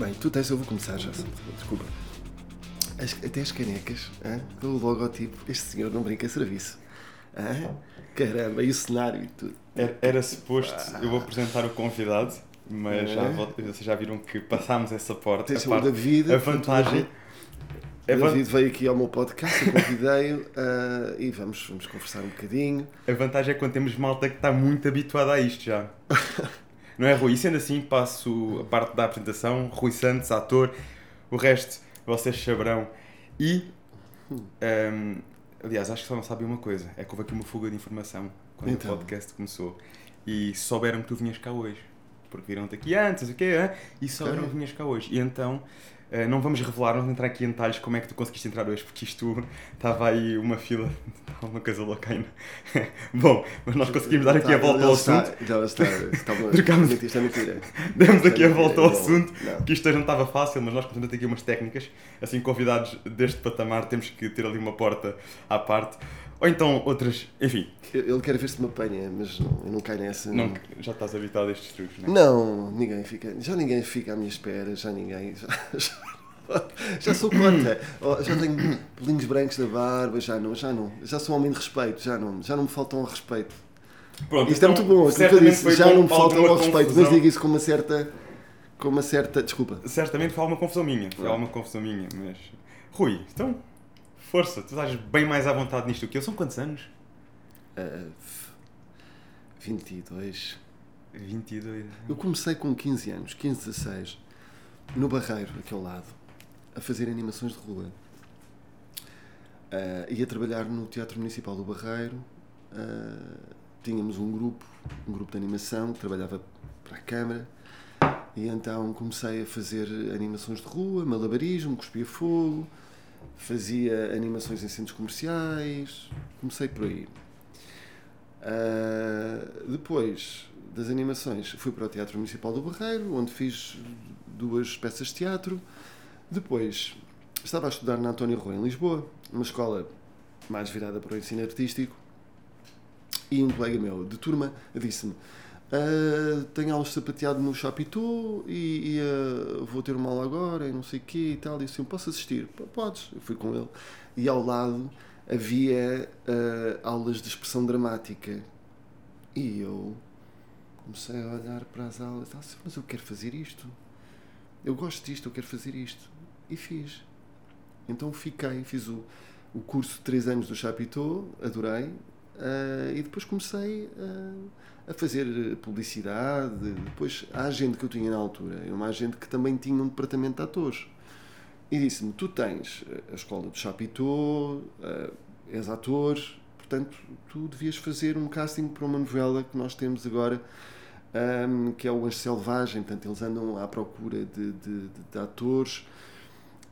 Bem, tu tens, eu vou começar já, desculpa. As, até as canecas, hein? o logotipo, este senhor não brinca serviço. Hein? Caramba, e o cenário e tudo. Era, era suposto, eu vou apresentar o convidado, mas já, É. vol- vocês já viram que passámos essa porta. A parte- a vantagem. O David veio aqui ao meu podcast, eu convidei-o ah, e vamos, vamos conversar um bocadinho. a vantagem é quando temos malta que está muito habituada a isto já. Não é, Rui? E sendo assim, passo a parte da apresentação. Rui Santos, ator. O resto, vocês saberão. E, ehm, aliás, acho que só não sabem uma coisa. É que houve aqui uma fuga de informação quando Então. o podcast começou. E souberam que tu vinhas cá hoje. Porque viram-te aqui antes, não o quê, hã? e Ok. que vinhas cá hoje. E então, eh, não vamos revelar, não vamos entrar aqui em detalhes como é que tu conseguiste entrar hoje, porque isto estava aí uma fila, estava uma coisa louca ainda. Bom, mas nós conseguimos dar aqui a Tá, volta ao assunto. Já está, está Trocámos- Isto é mentira. Demos aqui a é volta ao assunto, Não. que isto hoje não estava fácil, mas nós a ter aqui umas técnicas. Assim, convidados deste patamar, temos que ter ali uma porta à parte. Ou então outras, enfim, Eu- Ele quer ver se me apanha, mas não, eu não caio nessa. não, já estás habituado a estes truques, não é? Não, ninguém fica. Já ninguém fica à minha espera, já ninguém. Já, já, já sou conta. Já tenho pelinhos brancos na barba, já não, já não. Já sou homem de respeito, já não, já não me faltam respeito. Pronto, Isto é muito bom, aquilo que eu disse, já não me faltam ao respeito, mas digo isso com uma certa. com uma certa. desculpa. Certamente foi alguma confusão minha, foi alguma confusão minha, mas... Rui, então, força, tu estás bem mais à vontade nisto do que eu. São quantos anos? F- 22. 22. Eu comecei com 15 anos, 15, 16, no Barreiro, aqui ao lado, a fazer animações de rua. Ah, ia trabalhar no Teatro Municipal do Barreiro. ah, tínhamos um grupo, um grupo de animação que trabalhava para a Câmara. E então comecei a fazer animações de rua, malabarismo, cuspia fogo, fazia animações em centros comerciais. Comecei por aí. Ah, depois das animações, fui para o Teatro Municipal do Barreiro, onde fiz duas peças de teatro. Depois estava a estudar na António Rui, em Lisboa, uma escola mais virada para o ensino artístico. E um colega meu de turma disse-me: "Ah, Tenho aulas de sapateado no Chapitou e, e, ah, vou ter uma aula agora e não sei o quê e tal. E assim: Posso assistir? "P- Podes. Eu fui com ele. E ao lado havia ah, aulas de expressão dramática. E eu comecei a olhar para as aulas assim, mas eu quero fazer isto. Eu gosto disto, eu quero fazer isto. E fiz. Então fiquei, fiz o, o curso de 3 anos do Chapitou, adorei, ah, e depois comecei a, a fazer publicidade. Depois, a agente que eu tinha na altura, era uma agente que também tinha um departamento de atores. E disse-me: Tu tens a escola do Chapitou, ah, és ator, portanto, tu devias fazer um casting para uma novela que nós temos agora, ahm, que é o Anjo Selvagem. Portanto, eles andam à procura de, de, de- de atores.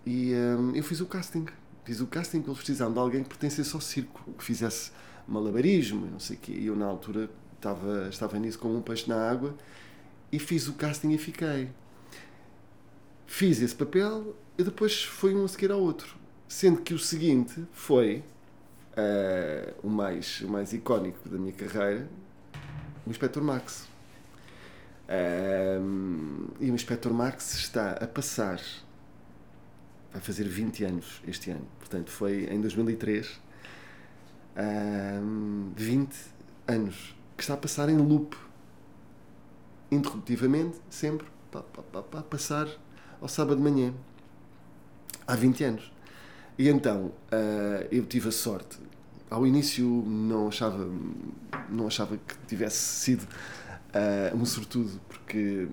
E ahm, eu fiz o casting. Fiz o casting que eles precisavam de alguém que pertencesse ao circo, que fizesse malabarismo, não sei o quê. E eu, na altura, estava, estava nisso como um peixe na água e fiz o casting e fiquei. Fiz esse papel e depois foi um a seguir ao outro. Sendo que o seguinte foi eh, o, mais, o mais icónico da minha carreira, o Inspector Max. Ahm, e o Inspector Max está a passar, vai fazer 20 anos este ano, portanto foi em 2003, ahm, 20 anos, que está a passar em loop, interruptivamente, sempre, pá, passar ao sábado de manhã, há 20 anos. E então ah, eu tive a sorte. Ao início não achava, não achava que tivesse sido ah, um sortudo, porque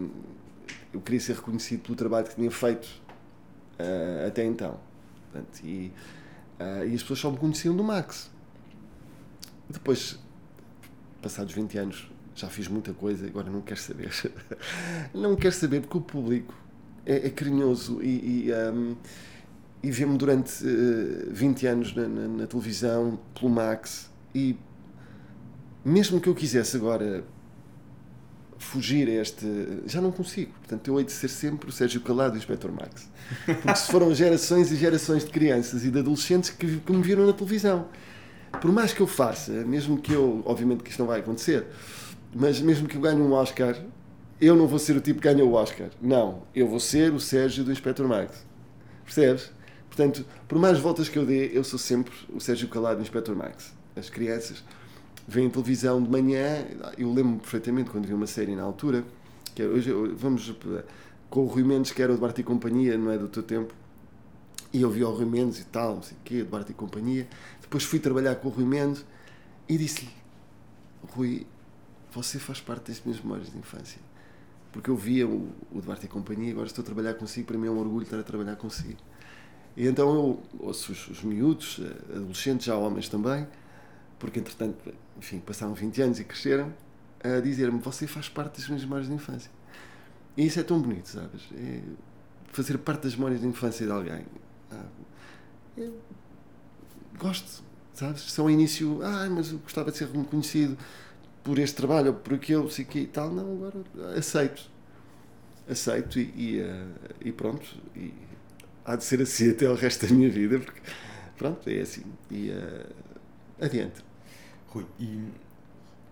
eu queria ser reconhecido pelo trabalho que tinha feito ah, até então. Portanto, e, ah, e as pessoas só me conheciam do Max. Depois, passados 20 anos, já fiz muita coisa, agora não quero saber. não quero saber porque o público é, é carinhoso e, e, ahm, e vê-me durante eh, 20 anos na, na- na televisão, pelo Max, e mesmo que eu quisesse agora fugir a este. já não consigo. Portanto, eu hei de ser sempre o Sérgio Calado e o Inspector Max. Porque se foram gerações e gerações de crianças e de adolescentes que, que me viram na televisão. Por mais que eu faça, mesmo que eu. obviamente que isto não vai acontecer, mas mesmo que eu ganhe um Oscar, eu não vou ser o tipo que ganha o Oscar. Não, eu vou ser o Sérgio do Inspector Max. Percebes? Portanto, por mais voltas que eu dê, eu sou sempre o Sérgio Calado do Inspector Max. As crianças veem televisão de manhã, eu lembro-me perfeitamente quando vi uma série na altura, que é, hoje vamos com o Rui Mendes, que era o Duarte e Companhia, não é do teu tempo, e eu vi o Rui Mendes e tal, não sei o quê, Duarte e Companhia. Depois fui trabalhar com o Rui Mendes e disse-lhe: Rui, você faz parte das minhas memórias de infância. Porque eu via o, o Duarte e Companhia, agora estou a trabalhar consigo, para mim é um orgulho estar a trabalhar consigo. E então eu ouço os, os miúdos, eh, adolescentes, já homens também, porque entretanto, enfim, passaram 20 anos e cresceram, a dizer-me: Você faz parte das minhas memórias de infância. E isso é tão bonito, sabes? É fazer parte das memórias de infância de alguém. Ah, é, gosto, sabes? São início, ah, mas eu gostava de ser reconhecido por este trabalho ou por aquilo, sei que e tal. Não, agora aceito. Aceito e, e, uh, e, pronto. E há de ser assim até o resto da minha vida, porque pronto, é assim. E uh, adiante. Rui, e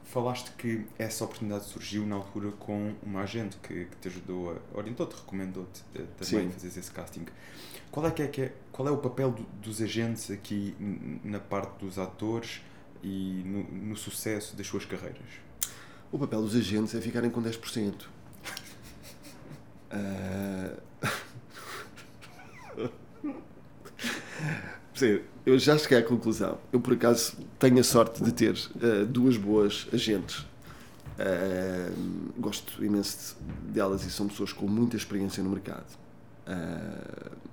falaste que essa oportunidade surgiu na altura com uma agente que, que te ajudou, orientou-te, recomendou-te uh, também Sim. fazer esse casting. Qual é, que é, que é, qual é o papel do, dos agentes aqui na parte dos atores e no, no, sucesso das suas carreiras? O papel dos agentes é ficarem com 10%. uh... Sim, eu já cheguei à conclusão. Eu, por acaso, tenho a sorte de ter uh, duas boas agentes. Uh, gosto imenso delas e são pessoas com muita experiência no mercado. Uh,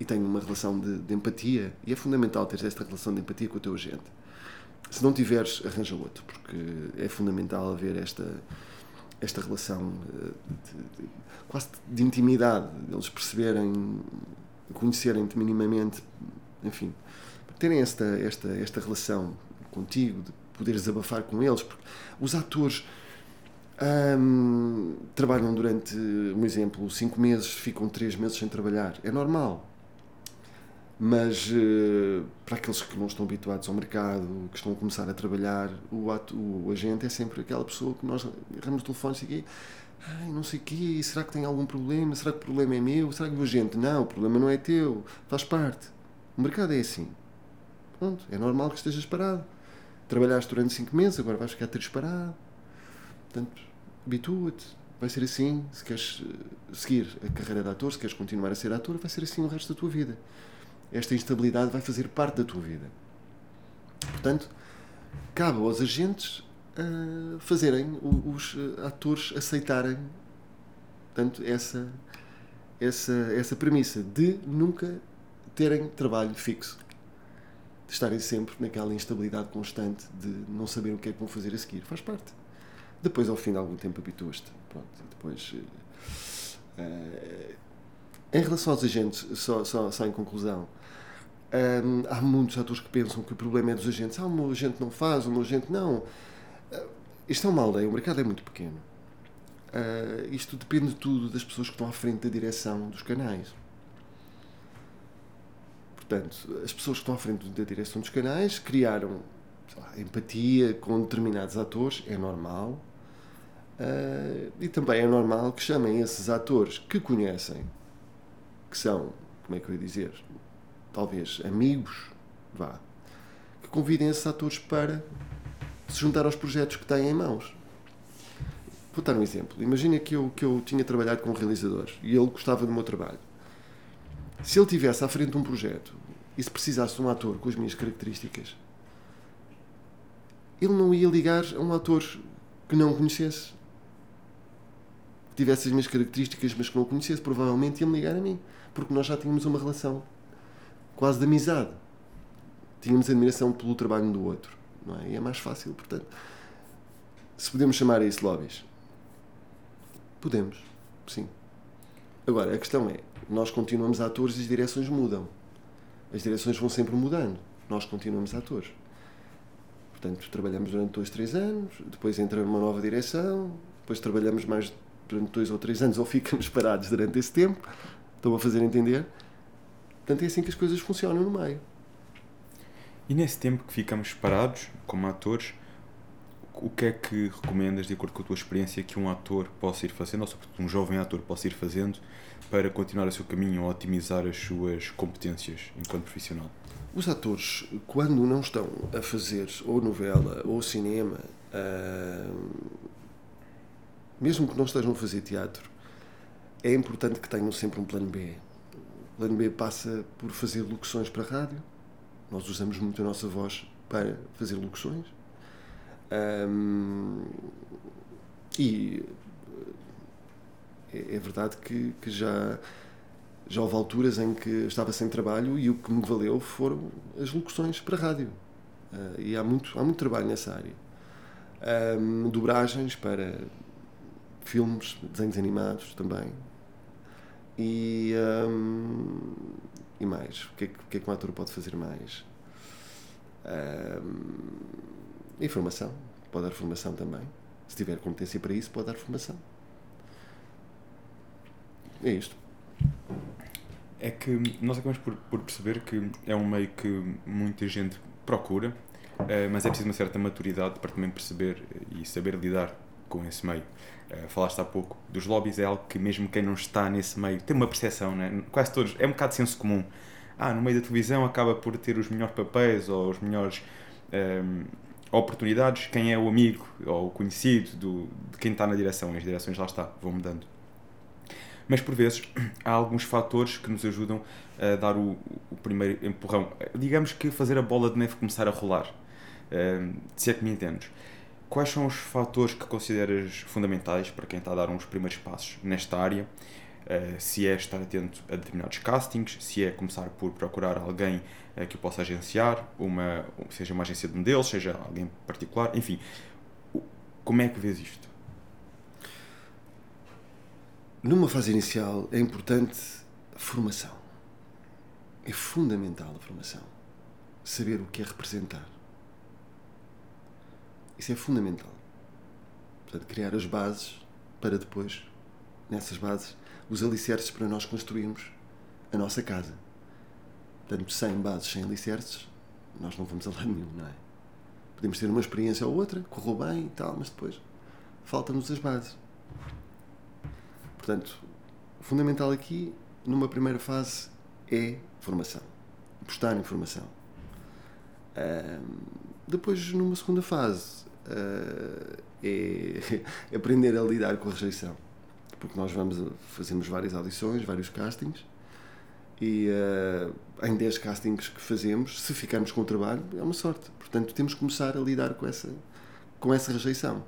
e tenho uma relação de, de, empatia. E é fundamental ter esta relação de empatia com o teu agente. Se não tiveres, arranja outro, porque é fundamental haver esta, esta relação de, de, quase de intimidade, eles perceberem, conhecerem-te minimamente, enfim, terem esta, esta, esta relação contigo, de poderes abafar com eles, porque os atores. Hum, trabalham durante, um exemplo, cinco meses, ficam três meses sem trabalhar. É normal. Mas uh, para aqueles que não estão habituados ao mercado, que estão a começar a trabalhar, o, ato, o agente é sempre aquela pessoa que nós agarramos o telefone e aqui, ai, não sei o quê, será que tem algum problema? Será que o problema é meu? Será que o agente? Não, o problema não é teu, faz parte. O mercado é assim. Pronto, é normal que estejas parado. Trabalhaste durante 5 meses, agora vais ficar três parado. Portanto, habitua-te. Vai ser assim, se queres eh, seguir a carreira de ator, se queres continuar a ser ator, vai ser assim o resto da tua vida esta instabilidade vai fazer parte da tua vida. Portanto, cabe aos agentes uh, fazerem, os uh, atores aceitarem portanto, essa, essa, essa premissa de nunca terem trabalho fixo. De estarem sempre naquela instabilidade constante de não saber o que é que vão fazer a seguir. Faz parte. Depois, ao fim de algum tempo, habituas-te. Pronto, depois. Uh, em relação aos agentes, só, só, só em conclusão, há muitos atores que pensam que o problema é dos agentes. Ah, o meu agente não faz, o meu agente não. Uh, isto é uma aldeia, o mercado é muito pequeno. Uh, isto depende tudo das pessoas que estão à frente da direção dos canais. Portanto, as pessoas que estão à frente da direção dos canais criaram lá, empatia com determinados atores, é normal. Uh, e também é normal que chamem esses atores que conhecem, que são, como é que eu ia dizer, talvez amigos, vá, que convidem esses atores para se juntar aos projetos que têm em mãos. Vou dar um exemplo. Imagina que eu, que eu tinha trabalhado com um realizador e ele gostava do meu trabalho. Se ele tivesse à frente de um projeto e se precisasse de um ator com as minhas características, ele não ia ligar a um ator que não conhecesse. Que tivesse as minhas características, mas que não conhecesse, provavelmente ia-me ligar a mim. Porque nós já tínhamos uma relação quase de amizade. Tínhamos admiração pelo trabalho do outro. Não é? E é mais fácil, portanto. Se podemos chamar isso lobbies. Podemos, sim. Agora, a questão é: nós continuamos atores e as direções mudam. As direções vão sempre mudando. Nós continuamos atores. Portanto, trabalhamos durante dois, três anos, depois entra uma nova direção, depois trabalhamos mais durante dois ou três anos ou ficamos parados durante esse tempo. Estão a fazer entender? Portanto, é assim que as coisas funcionam no meio. E nesse tempo que ficamos parados, como atores, o que é que recomendas, de acordo com a tua experiência, que um ator possa ir fazendo, ou sobretudo um jovem ator possa ir fazendo, para continuar o seu caminho ou otimizar as suas competências enquanto profissional? Os atores, quando não estão a fazer ou novela ou cinema, uh, mesmo que não estejam a fazer teatro, é importante que tenham sempre um plano B. Plano B passa por fazer locuções para rádio. Nós usamos muito a nossa voz para fazer locuções. Um, e é, é verdade que, que já já houve alturas em que estava sem trabalho e o que me valeu foram as locuções para rádio. Uh, e há muito, há muito trabalho nessa área. Um, dobragens para filmes, desenhos animados também. E, um, e mais? O que, é que, o que é que um ator pode fazer mais? Um, informação. Pode dar formação também. Se tiver competência para isso, pode dar formação. É isto é que nós acabamos por, por, perceber que é um meio que muita gente procura, uh, mas é preciso uma certa maturidade para também perceber e saber lidar com esse meio. Uh, falaste há pouco dos lobbies, é algo que mesmo quem não está nesse meio tem uma percepção, né? quase todos, é um bocado de senso comum. Ah, no meio da televisão acaba por ter os melhores papéis ou os melhores um, ehm, oportunidades quem é o amigo ou o conhecido do, de quem está na direção, as direções lá está, vão mudando. Mas por vezes há alguns fatores que nos ajudam a dar o, o primeiro empurrão. Digamos que fazer a bola de neve começar a rolar. Uh, se é que me entendes. Quais são os fatores que consideras fundamentais para quem está a dar uns primeiros passos nesta área? Uh, se é estar atento a determinados castings, se é começar por procurar alguém uh, que o possa agenciar, uma, seja uma agência de modelos, seja alguém particular, enfim. Como é que vês isto? Numa fase inicial é importante a formação. É fundamental a formação. Saber o que é representar. Isso é fundamental. Portanto, criar as bases para depois, nessas bases, os alicerces para nós construirmos a nossa casa. Portanto, sem bases, sem alicerces, nós não vamos a lado nenhum, não é? Podemos ter uma experiência ou outra, correu bem e tal, mas depois faltam-nos as bases. Portanto, o fundamental aqui, numa primeira fase, é formação. Apostar em formação. Uh, depois, numa segunda fase, é aprender a lidar com a rejeição. Porque nós vamos, fazemos várias audições, vários castings, e uh, em 10 castings que fazemos, se ficarmos com o trabalho, é uma sorte. Portanto, temos que começar a lidar com essa, com essa rejeição.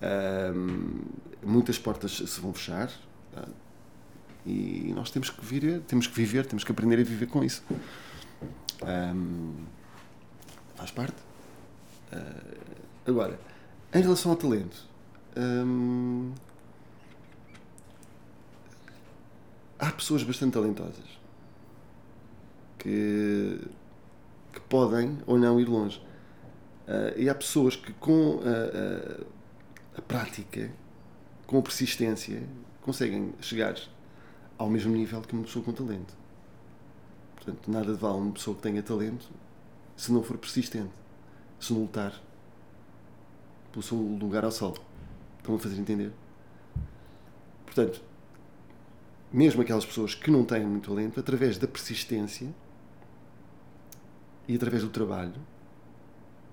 Um, muitas portas se vão fechar tá? e nós temos que viver, temos que viver, temos que aprender a viver com isso. Faz parte. Agora, em relação ao talento, um, há pessoas bastante talentosas que, que podem ou não ir longe. Uh, e há pessoas que com uh, a prática, com a persistência, conseguem chegar ao mesmo nível que uma pessoa com talento. Portanto, nada vale uma pessoa que tenha talento se não for persistente, se não lutar pelo seu lugar ao sol. Estão a fazer entender? Portanto, mesmo aquelas pessoas que não têm muito talento, através da persistência e através do trabalho,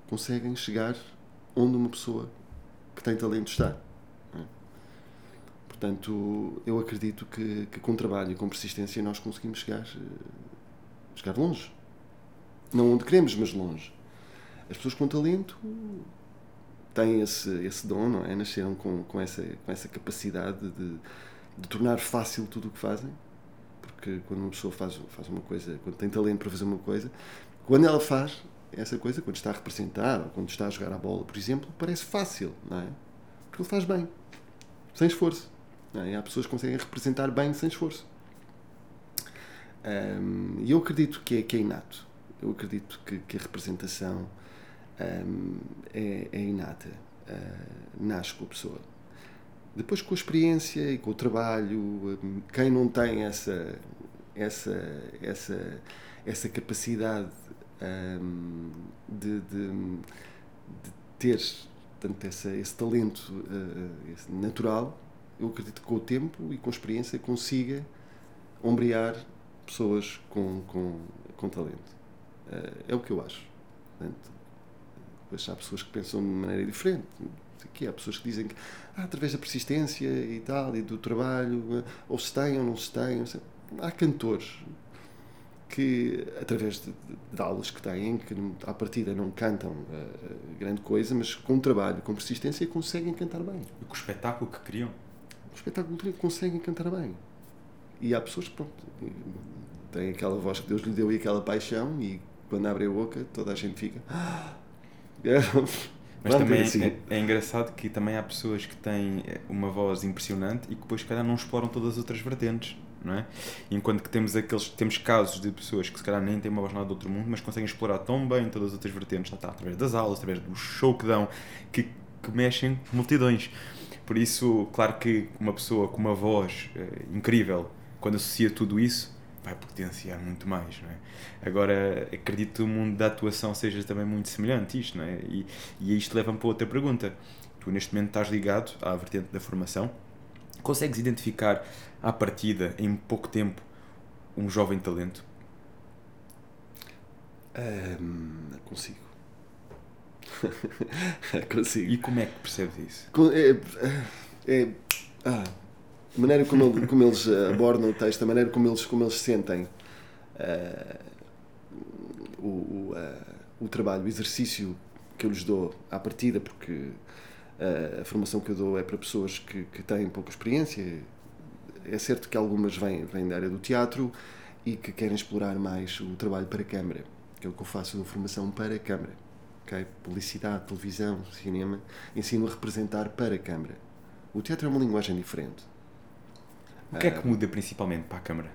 conseguem chegar onde uma pessoa que tem talento está. É? Portanto, eu acredito que, que, com trabalho e com persistência nós conseguimos chegar, chegar longe. Não onde queremos, mas longe. As pessoas com talento têm esse, esse dom, não é? Nasceram com, com, essa, com essa capacidade de, de tornar fácil tudo o que fazem. Porque quando uma pessoa faz, faz uma coisa, quando tem talento para fazer uma coisa, quando ela faz, essa coisa, quando está a representar ou quando está a jogar a bola, por exemplo, parece fácil, não é? Porque ele faz bem, sem esforço. É? E há pessoas que conseguem representar bem sem esforço. E um, eu acredito que é, que é inato. Eu acredito que, que a representação um, é, é, inata. Uh, nasce com a pessoa. Depois, com a experiência e com o trabalho, quem não tem essa, essa, essa, essa capacidade um, de, de, de, ter portanto, essa, esse talento uh, esse natural, eu acredito que com o tempo e com a experiência consiga ombrear pessoas com, com, com talento. Uh, é o que eu acho. Portanto, depois há pessoas que pensam de maneira diferente. Aqui há pessoas que dizem que ah, através da persistência e tal, e do trabalho, ou se tem ou não se tem. Há cantores que, através de, de aulas que têm, que à partida não cantam uh, grande coisa, mas com trabalho, com persistência, conseguem cantar bem. E com o espetáculo que criam? O espetáculo que conseguem cantar bem. E há pessoas que, pronto, têm aquela voz que Deus lhe deu e aquela paixão, e quando abre a boca, toda a gente fica. Mas também assim. é, é, engraçado que também há pessoas que têm uma voz impressionante e que depois, se calhar, não exploram todas as outras vertentes não é? Enquanto que temos aqueles temos casos de pessoas que se calhar nem têm uma voz nada do outro mundo, mas conseguem explorar tão bem todas as outras vertentes, está, através das aulas, através do show que dão, que, que mexem multidões. Por isso, claro que uma pessoa com uma voz é, incrível, quando associa tudo isso, vai potenciar muito mais, não é? Agora, acredito que o mundo da atuação seja também muito semelhante a isto, não é? E, e isto leva-me para outra pergunta. Tu, neste momento, estás ligado à vertente da formação, consegues identificar à partida, em pouco tempo, um jovem talento? Consigo. consigo. E como é que percebes isso? É, é, ah, a maneira como, como eles abordam o texto, a maneira como eles, como eles sentem uh, o, o, uh, o trabalho, o exercício que eu lhes dou à partida, porque a formação que eu dou é para pessoas que, que têm pouca experiência. É certo que algumas vêm, vêm da área do teatro e que querem explorar mais o trabalho para a câmara, que é o que eu faço, de formação para a câmara. Okay? Publicidade, televisão, cinema, ensino a representar para a câmara. O teatro é uma linguagem diferente. O que é que muda principalmente para a câmara?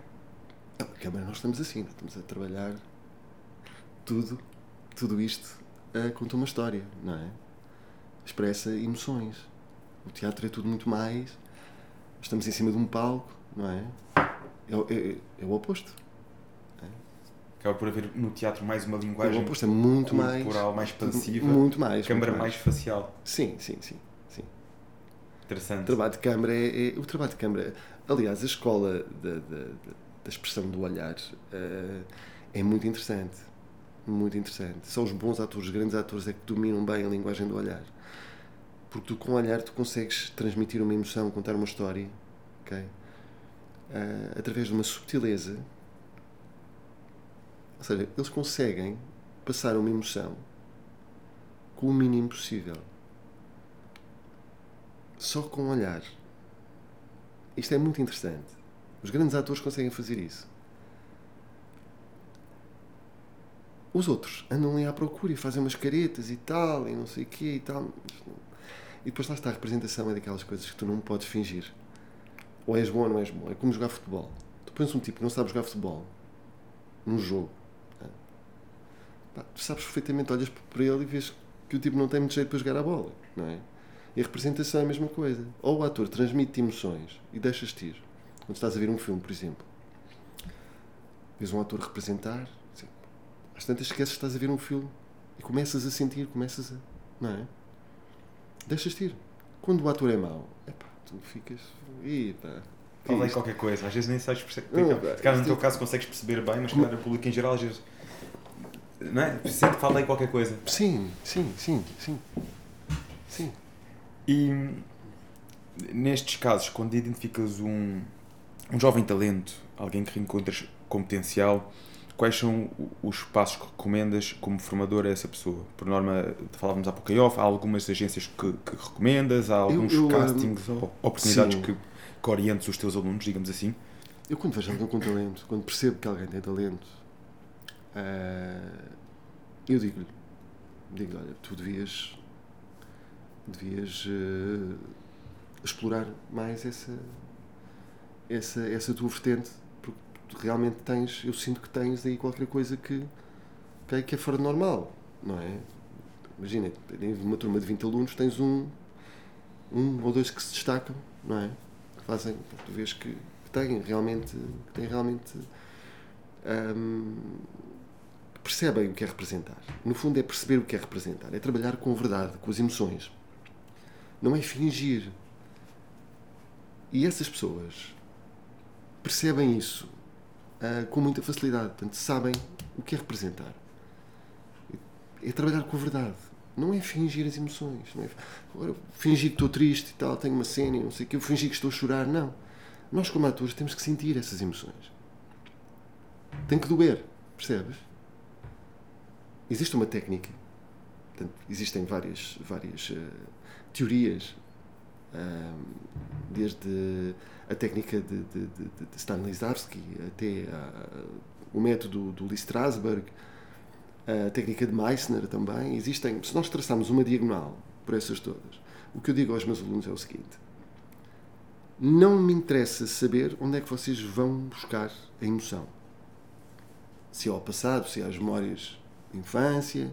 A câmara nós estamos assim, estamos a trabalhar tudo, tudo isto uh, conta uma história, não é? expressa emoções. O teatro é tudo muito mais. Estamos em cima de um palco, não é? É, é, é o oposto. É. Acaba por haver no teatro mais uma linguagem é o oposto, é muito corporal, mais, mais passiva, muito mais, câmara mais. mais. facial. Sim, sim, sim. Interessante. O trabalho de câmara é, é o trabalho de câmara. Aliás, a escola da, da, da expressão do olhar uh, é muito interessante, muito interessante. São os bons atores, os grandes atores é que dominam bem a linguagem do olhar porque tu com o olhar tu consegues transmitir uma emoção, contar uma história, ok? Uh, através de uma subtileza. Ou seja, eles conseguem passar uma emoção com o mínimo possível. Só com olhar. Isto é muito interessante. Os grandes atores conseguem fazer isso. Os outros andam ali à procura e fazem umas caretas e tal, e não sei o quê e tal. E depois lá está, a representação é daquelas coisas que tu não podes fingir. Ou és bom ou não és bom. É como jogar futebol. Tu pões um tipo que não sabe jogar futebol num jogo. É? Tu sabes perfeitamente, olhas para ele e vês que o tipo não tem muito jeito para jogar a bola. Não é? E a representação é a mesma coisa. Ou o ator transmite emoções e deixas-te ir. Quando estás a ver um filme, por exemplo, vês um ator representar, assim, às tantas esqueces que estás a ver um filme e começas a sentir, começas a. Não é? deixas-te ir. Quando o ator é mau, epá, tu ficas. Eita. Fala aí qualquer coisa, às vezes nem sabes perceber. Não, se calhar no teu caso consegues perceber bem, mas claro, o público em geral às vezes. Não é? Sempre fala aí qualquer coisa. Sim, sim, sim, sim. Sim. E nestes casos, quando identificas um, um jovem talento, alguém que reencontras com potencial, quais são os passos que recomendas como formador a essa pessoa? Por norma, falávamos há pouco em off, há algumas agências que, que recomendas, há alguns eu, eu, castings, eu, oportunidades que, que orientes os teus alunos, digamos assim? Eu quando vejo alguém com talento, quando percebo que alguém tem talento, uh, eu digo-lhe, digo olha, tu devias, devias uh, explorar mais essa, essa, essa tua vertente realmente tens, eu sinto que tens aí qualquer coisa que, que é fora de normal, não é? Imagina, em uma turma de 20 alunos tens um, um ou dois que se destacam, não é? Que fazem, tu vês que, que têm realmente, que têm realmente hum, percebem o que é representar. No fundo é perceber o que é representar, é trabalhar com verdade, com as emoções. Não é fingir. E essas pessoas percebem isso uh, com muita facilidade. Portanto, sabem o que é representar. É trabalhar com a verdade. Não é fingir as emoções. Não é agora, fingir que estou triste e tal, tenho uma cena e não sei o que, eu fingir que estou a chorar. Não. Nós, como atores, temos que sentir essas emoções. Tem que doer. Percebes? Existe uma técnica. Portanto, existem várias, várias uh, teorias. Desde a técnica de, de, de, de até o método do Lee Strasberg, a técnica de Meissner também. Existem, se nós traçarmos uma diagonal por essas todas, o que eu digo aos meus alunos é o seguinte: não me interessa saber onde é que vocês vão buscar a emoção. Se é ao passado, se é às memórias de infância,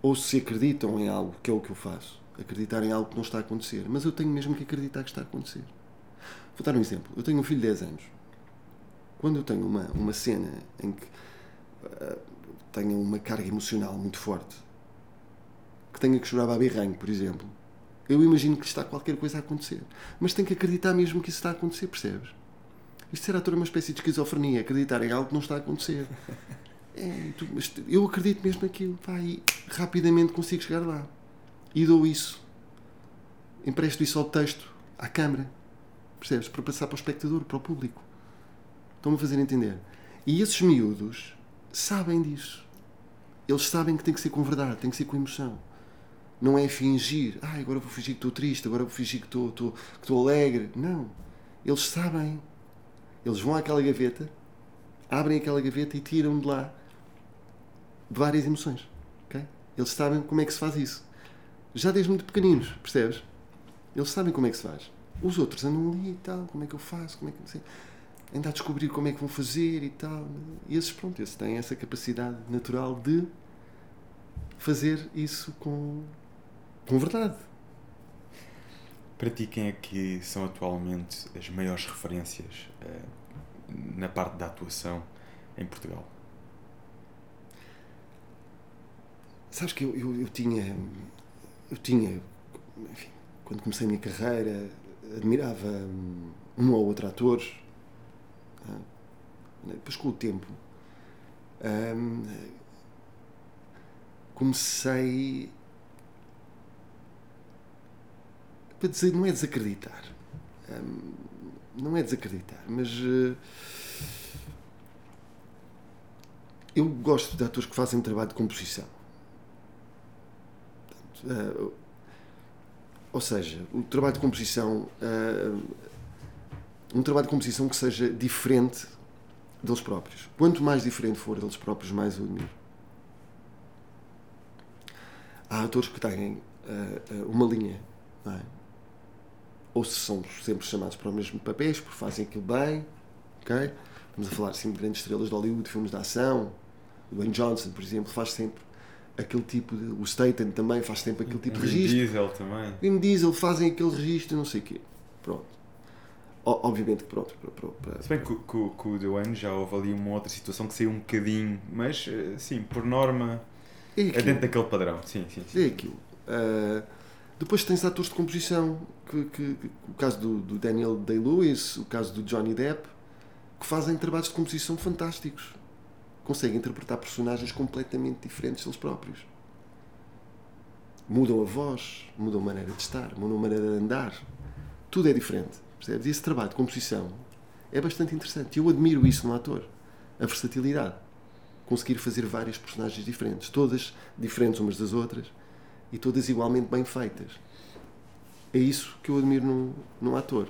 ou se acreditam em algo, que é o que eu faço. Acreditar em algo que não está a acontecer. Mas eu tenho mesmo que acreditar que está a acontecer. Vou dar um exemplo. Eu tenho um filho de 10 anos. Quando eu tenho uma, uma cena em que uh, tenho uma carga emocional muito forte, que tenha que chorar babirranho, por exemplo, eu imagino que está qualquer coisa a acontecer. Mas tenho que acreditar mesmo que isso está a acontecer, percebes? Isto será toda uma espécie de esquizofrenia, acreditar em algo que não está a acontecer. É, tu, eu acredito mesmo naquilo, pá, e rapidamente consigo chegar lá. E dou isso. Empresto isso ao texto, à câmara. Percebes? Para passar para o espectador, para o público. Estão-me a fazer entender. E esses miúdos sabem disso. Eles sabem que tem que ser com verdade, tem que ser com emoção. Não é fingir, ah, agora vou fingir que estou triste, agora vou fingir que estou, estou, que estou alegre. Não. Eles sabem. Eles vão àquela gaveta, abrem aquela gaveta e tiram de lá várias emoções. Okay? Eles sabem como é que se faz isso. Já desde muito pequeninos, percebes? Eles sabem como é que se faz. Os outros andam ali e tal, como é que eu faço, como é que não sei. Andam a descobrir como é que vão fazer e tal. E esses, pronto, esses têm essa capacidade natural de fazer isso com, com verdade. Para ti, quem é que são atualmente as maiores referências uh, na parte da atuação em Portugal? Sabes que eu, eu, eu tinha. Eu tinha. Enfim, quando comecei a minha carreira, admirava um ou outro ator. Ah, depois, com o tempo, comecei. Para dizer, não é desacreditar. não é desacreditar, mas. Uh, eu gosto de atores que fazem trabalho de composição. Uh, ou seja, o trabalho de composição, uh, um trabalho de composição que seja diferente deles próprios. Quanto mais diferente for deles próprios, mais eu admiro. Há atores que têm uh, uma linha, é? ou se são sempre chamados para os mesmos papéis, porque fazem aquilo bem, ok? Vamos a falar assim, de grandes estrelas de Hollywood, filmes de ação. O Dwayne Johnson, por exemplo, faz sempre aquele tipo de. O Staten também faz sempre aquele tipo de registro. Diesel também. Vin Diesel fazem aquele registro, não sei o quê. Pronto. O, obviamente que pronto. Para, para, Se bem que, que, que o Dwayne já houve ali uma outra situação que saiu um bocadinho, mas eh, sim, por norma. É, é dentro daquele padrão. Sim, sim. sim. É aquilo. Uh, depois tens atores de composição, que, que, que o caso do, do Daniel Day-Lewis, o caso do Johnny Depp, que fazem trabalhos de composição fantásticos conseguem interpretar personagens completamente diferentes deles próprios. Mudam a voz, mudam a maneira de estar, mudam a maneira de andar. Tudo é diferente. Percebes? E esse trabalho de composição é bastante interessante. Eu admiro isso no ator. A versatilidade. Conseguir fazer várias personagens diferentes. Todas diferentes umas das outras e todas igualmente bem feitas. É isso que eu admiro num, num ator.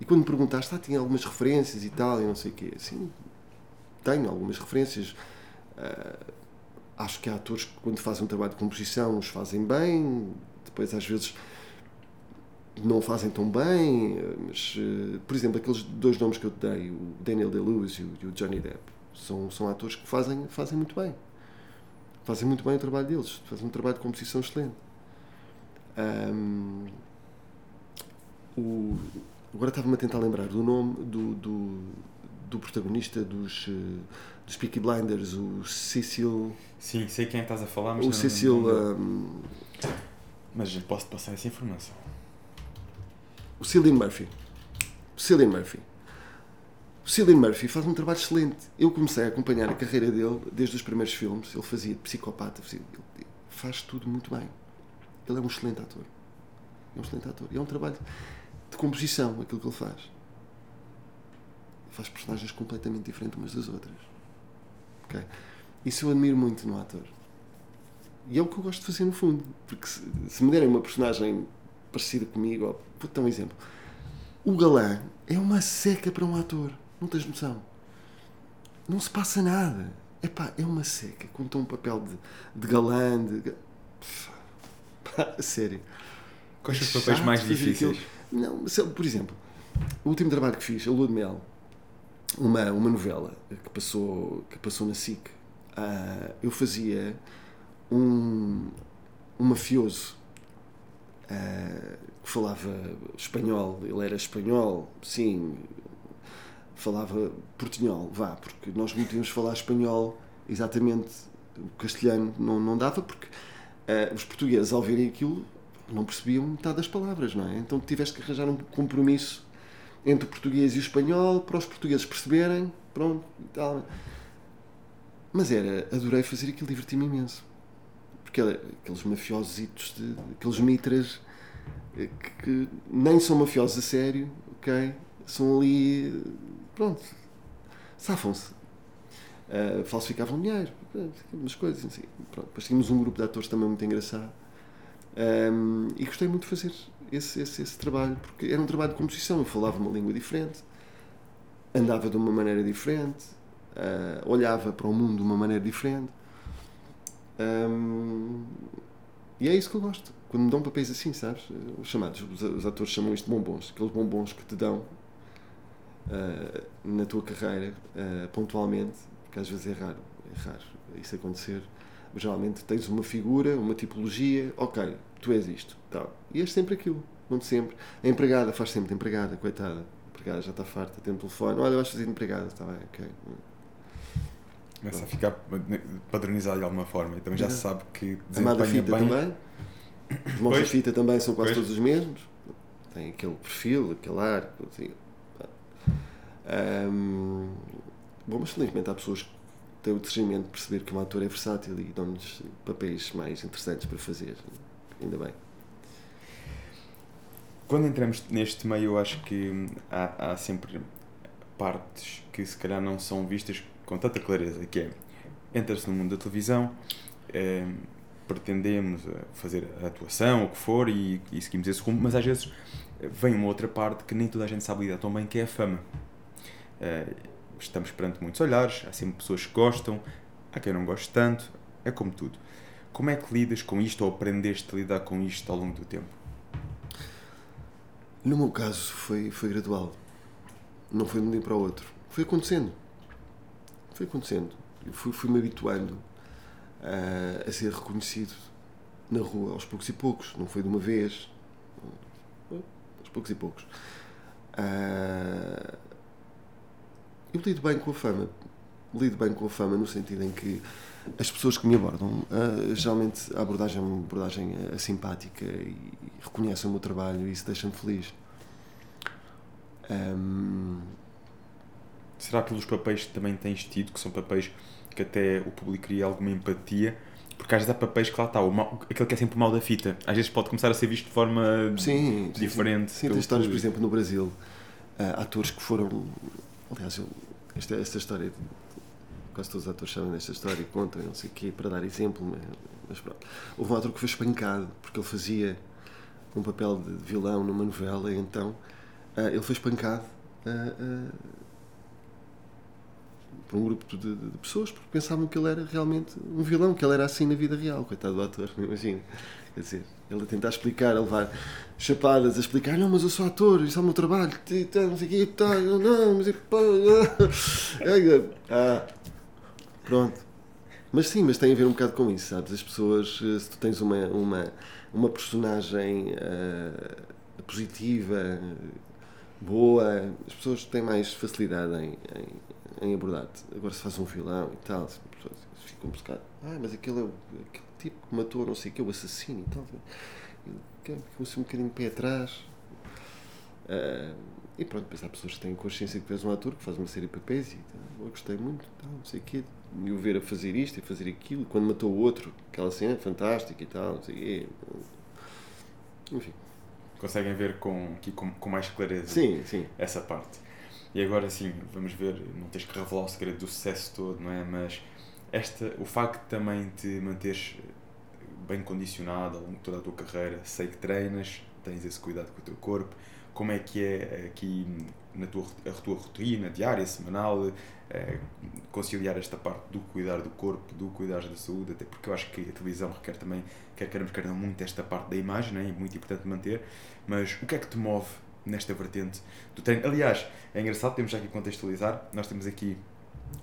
E quando me perguntaste, ah, tinha algumas referências e tal, e não sei o quê, assim, tenho algumas referências. Uh, acho que há atores que, quando fazem um trabalho de composição, os fazem bem, depois, às vezes, não fazem tão bem. Mas, uh, por exemplo, aqueles dois nomes que eu te dei, o Daniel Day-Lewis e, o Johnny Depp, são, são atores que fazem, fazem muito bem. Fazem muito bem o trabalho deles, fazem um trabalho de composição excelente. Um, o, agora estava-me a tentar lembrar do nome do, do do protagonista dos, uh, dos Peaky Blinders, o Cecil. Sim, sei quem é estás a falar, mas o não, Cecil. Não, não... Um, Mas posso passar essa informação. O Cillian Murphy. O Cillian Murphy. O Cillian Murphy faz um trabalho excelente. Eu comecei a acompanhar a carreira dele desde os primeiros filmes. Ele fazia de psicopata, fazia, ele faz tudo muito bem. Ele é um excelente ator. É um excelente ator. E é um trabalho de composição, aquilo que ele faz. Faz personagens completamente diferentes umas das outras. Okay? Isso eu admiro muito no ator. E é o que eu gosto de fazer no fundo. Porque se, se me derem uma personagem parecida comigo, vou dar um exemplo. O galã é uma seca para um ator. Não tens noção. Não se passa nada. Epá, é uma seca. Quando um papel de, de galã, de. Pá, sério. Quais são os papéis mais difíceis? Não, por exemplo, o último trabalho que fiz, A Lua de Mel, uma, uma novela que passou, que passou na SIC, uh, eu fazia um, um mafioso uh, que falava espanhol, ele era espanhol, sim, falava portunhol, vá, porque nós não tínhamos falar espanhol exatamente, o castelhano não, não dava, porque uh, os portugueses, ao verem aquilo, não percebiam metade das palavras, não é? Então tiveste que arranjar um compromisso entre o português e o espanhol para os portugueses perceberem, pronto, e tal. Mas era, adorei fazer aquilo, diverti-me imenso. Porque era aqueles mafiositos, de, aqueles mitras eh, que, que, nem são mafiosos a sério, ok? São ali, pronto, safam-se. Uh, falsificavam dinheiro, umas coisas assim. Pronto. Depois tínhamos um grupo de atores também muito engraçado um, e gostei muito de fazer esse, esse, esse, trabalho, porque era um trabalho de composição. Eu falava uma língua diferente, andava de uma maneira diferente, uh, olhava para o mundo de uma maneira diferente. Um, e é isso que eu gosto. Quando me dão papéis assim, sabes? Os chamados, os, atores chamam isto de bombons, aqueles bombons que te dão uh, na tua carreira, uh, pontualmente, porque às vezes é raro, é raro isso acontecer geralmente tens uma figura, uma tipologia, ok, tu és isto. Tal. E és sempre aquilo, muito sempre. A empregada faz sempre de empregada, coitada. A empregada já está farta, tem um telefone, olha, vais fazer de empregada, está bem, ok. Começa a ficar padronizado de alguma forma e também já se sabe que Amada fita bem. também. Os mãos da fita também são quase pois. todos os mesmos. Tem aquele perfil, aquele ar. Assim. Um, bom, mas felizmente há pessoas tem o discernimento de perceber que um ator é versátil e dão-nos papéis mais interessantes para fazer. Ainda bem. Quando entramos neste meio, eu acho que há, há sempre partes que se calhar não são vistas com tanta clareza, que é entra-se no mundo da televisão, é, pretendemos eh, fazer a atuação, o que for, e, e, seguimos esse rumo, mas às vezes vem uma outra parte que nem toda a gente sabe lidar tão bem, que é a fama. Estamos perante muitos olhares, há sempre pessoas que gostam, há quem não goste tanto, é como tudo. Como é que lidas com isto ou aprendeste a lidar com isto ao longo do tempo? No meu caso foi, foi gradual. Não foi de um dia para o outro. Foi acontecendo. Foi acontecendo. Eu fui, fui-me habituando a, a ser reconhecido na rua aos poucos e poucos. Não foi de uma vez. Aos poucos e poucos. Uh, eu lido bem com a fama. Lido bem com a fama no sentido em que as pessoas que me abordam, uh, geralmente a abordagem é uma abordagem uh, simpática e reconhecem o meu trabalho e isso deixa-me feliz. Um... Será pelos papéis que também tens tido, que são papéis que até o público cria alguma empatia? Porque às vezes há papéis que lá está, o mal, aquele que é sempre o mal da fita. Às vezes pode começar a ser visto de forma sim, diferente. Sim, sim. tem histórias, por exemplo, no Brasil, uh, atores que foram Aliás, eu, esta, esta história, quase todos os atores sabem desta história e contam, não sei o quê, para dar exemplo, mas, mas, pronto. Houve um ator que foi espancado porque ele fazia um papel de vilão numa novela e então uh, ele foi espancado uh, uh, por um grupo de, de, pessoas porque pensavam que ele era realmente um vilão, que ele era assim na vida real, coitado do ator, me imagino. Quer dizer, ele a tentar explicar, a levar chapadas, a explicar, não, mas eu sou ator, isso é o meu trabalho, não sei o quê, não, mas ah, pronto. Mas sim, mas tem a ver um bocado com isso, sabes? As pessoas, eh, se tu tens uma, uma, uma personagem uh, positiva, boa, as pessoas têm mais facilidade em, em, em abordar-te. Agora, se faz um vilão e tal, as pessoas ficam buscar, ah, mas aquele é aquele tipo que matou não sei o que, o assassino e tal. Comecei um bocadinho de pé atrás. Uh, e pronto, depois há pessoas que têm consciência que tu és um ator, que faz uma série de papéis e então, eu gostei muito, então, não sei o quê. E o ver a fazer isto e fazer aquilo. Quando matou o outro, aquela cena fantástica e tal, não sei quê. Enfim. Conseguem ver com, aqui com, com mais clareza sim, sim. essa parte. E agora sim, vamos ver, não tens que revelar o segredo do sucesso todo, não é? Mas esta, o facto de também te manteres bem condicionado ao longo de toda a tua carreira, sei que treinas, tens esse cuidado com o teu corpo, como é que é aqui na tua, a tua rotina diária, semanal, é, conciliar esta parte do cuidar do corpo, do cuidar da saúde, até porque eu acho que a televisão requer também, quer queremos, quer não, muito esta parte da imagem, né? e muito importante manter, mas o que é que te move nesta vertente do treino? Aliás, é engraçado, temos já aqui contextualizar, nós temos aqui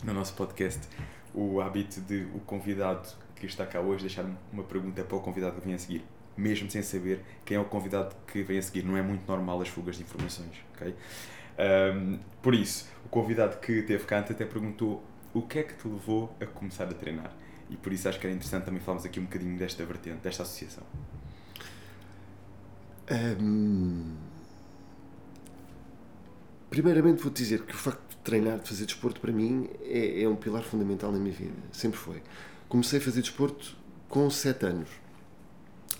no nosso podcast o hábito de o convidado que está cá hoje deixar uma pergunta para o convidado que vem a seguir mesmo sem saber quem é o convidado que vem a seguir. Não é muito normal as fugas de informações, ok? Um, por isso, o convidado que teve cá antes até perguntou o que é que te levou a começar a treinar. E por isso acho que era interessante também falarmos aqui um bocadinho desta vertente, desta associação. Um, primeiramente vou-te dizer que o facto de treinar, de fazer desporto para mim é, é um pilar fundamental na minha vida, sempre foi. Comecei a fazer desporto com 7 anos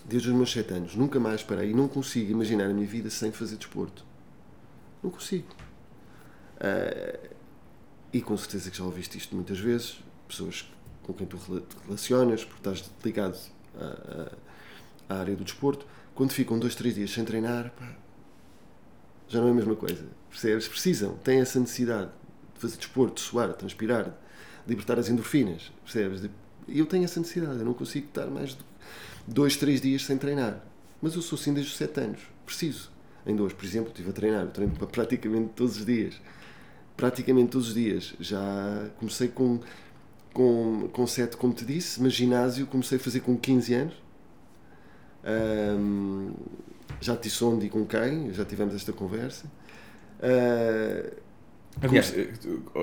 desde os meus 7 anos. Nunca mais parei e não consigo imaginar a minha vida sem fazer desporto. Não consigo. Uh, e com certeza que já ouviste isto muitas vezes, pessoas com quem tu relacionas, porque estás ligado à, à, área do desporto, quando ficam dois, três dias sem treinar, pá, já não é a mesma coisa. Percebes? Precisam, têm essa necessidade de fazer desporto, de suar, de transpirar, de libertar as endorfinas. Percebes? Eu tenho essa necessidade, eu não consigo estar mais do dois, três dias sem treinar. Mas eu sou assim desde os sete anos. Preciso. Ainda hoje, por exemplo, estive a treinar. Eu treino praticamente todos os dias. Praticamente todos os dias. Já comecei com, com, com sete, como te disse, mas ginásio comecei a fazer com 15 anos. Um, já te disse onde e com quem, já tivemos esta conversa. Uh, Aliás,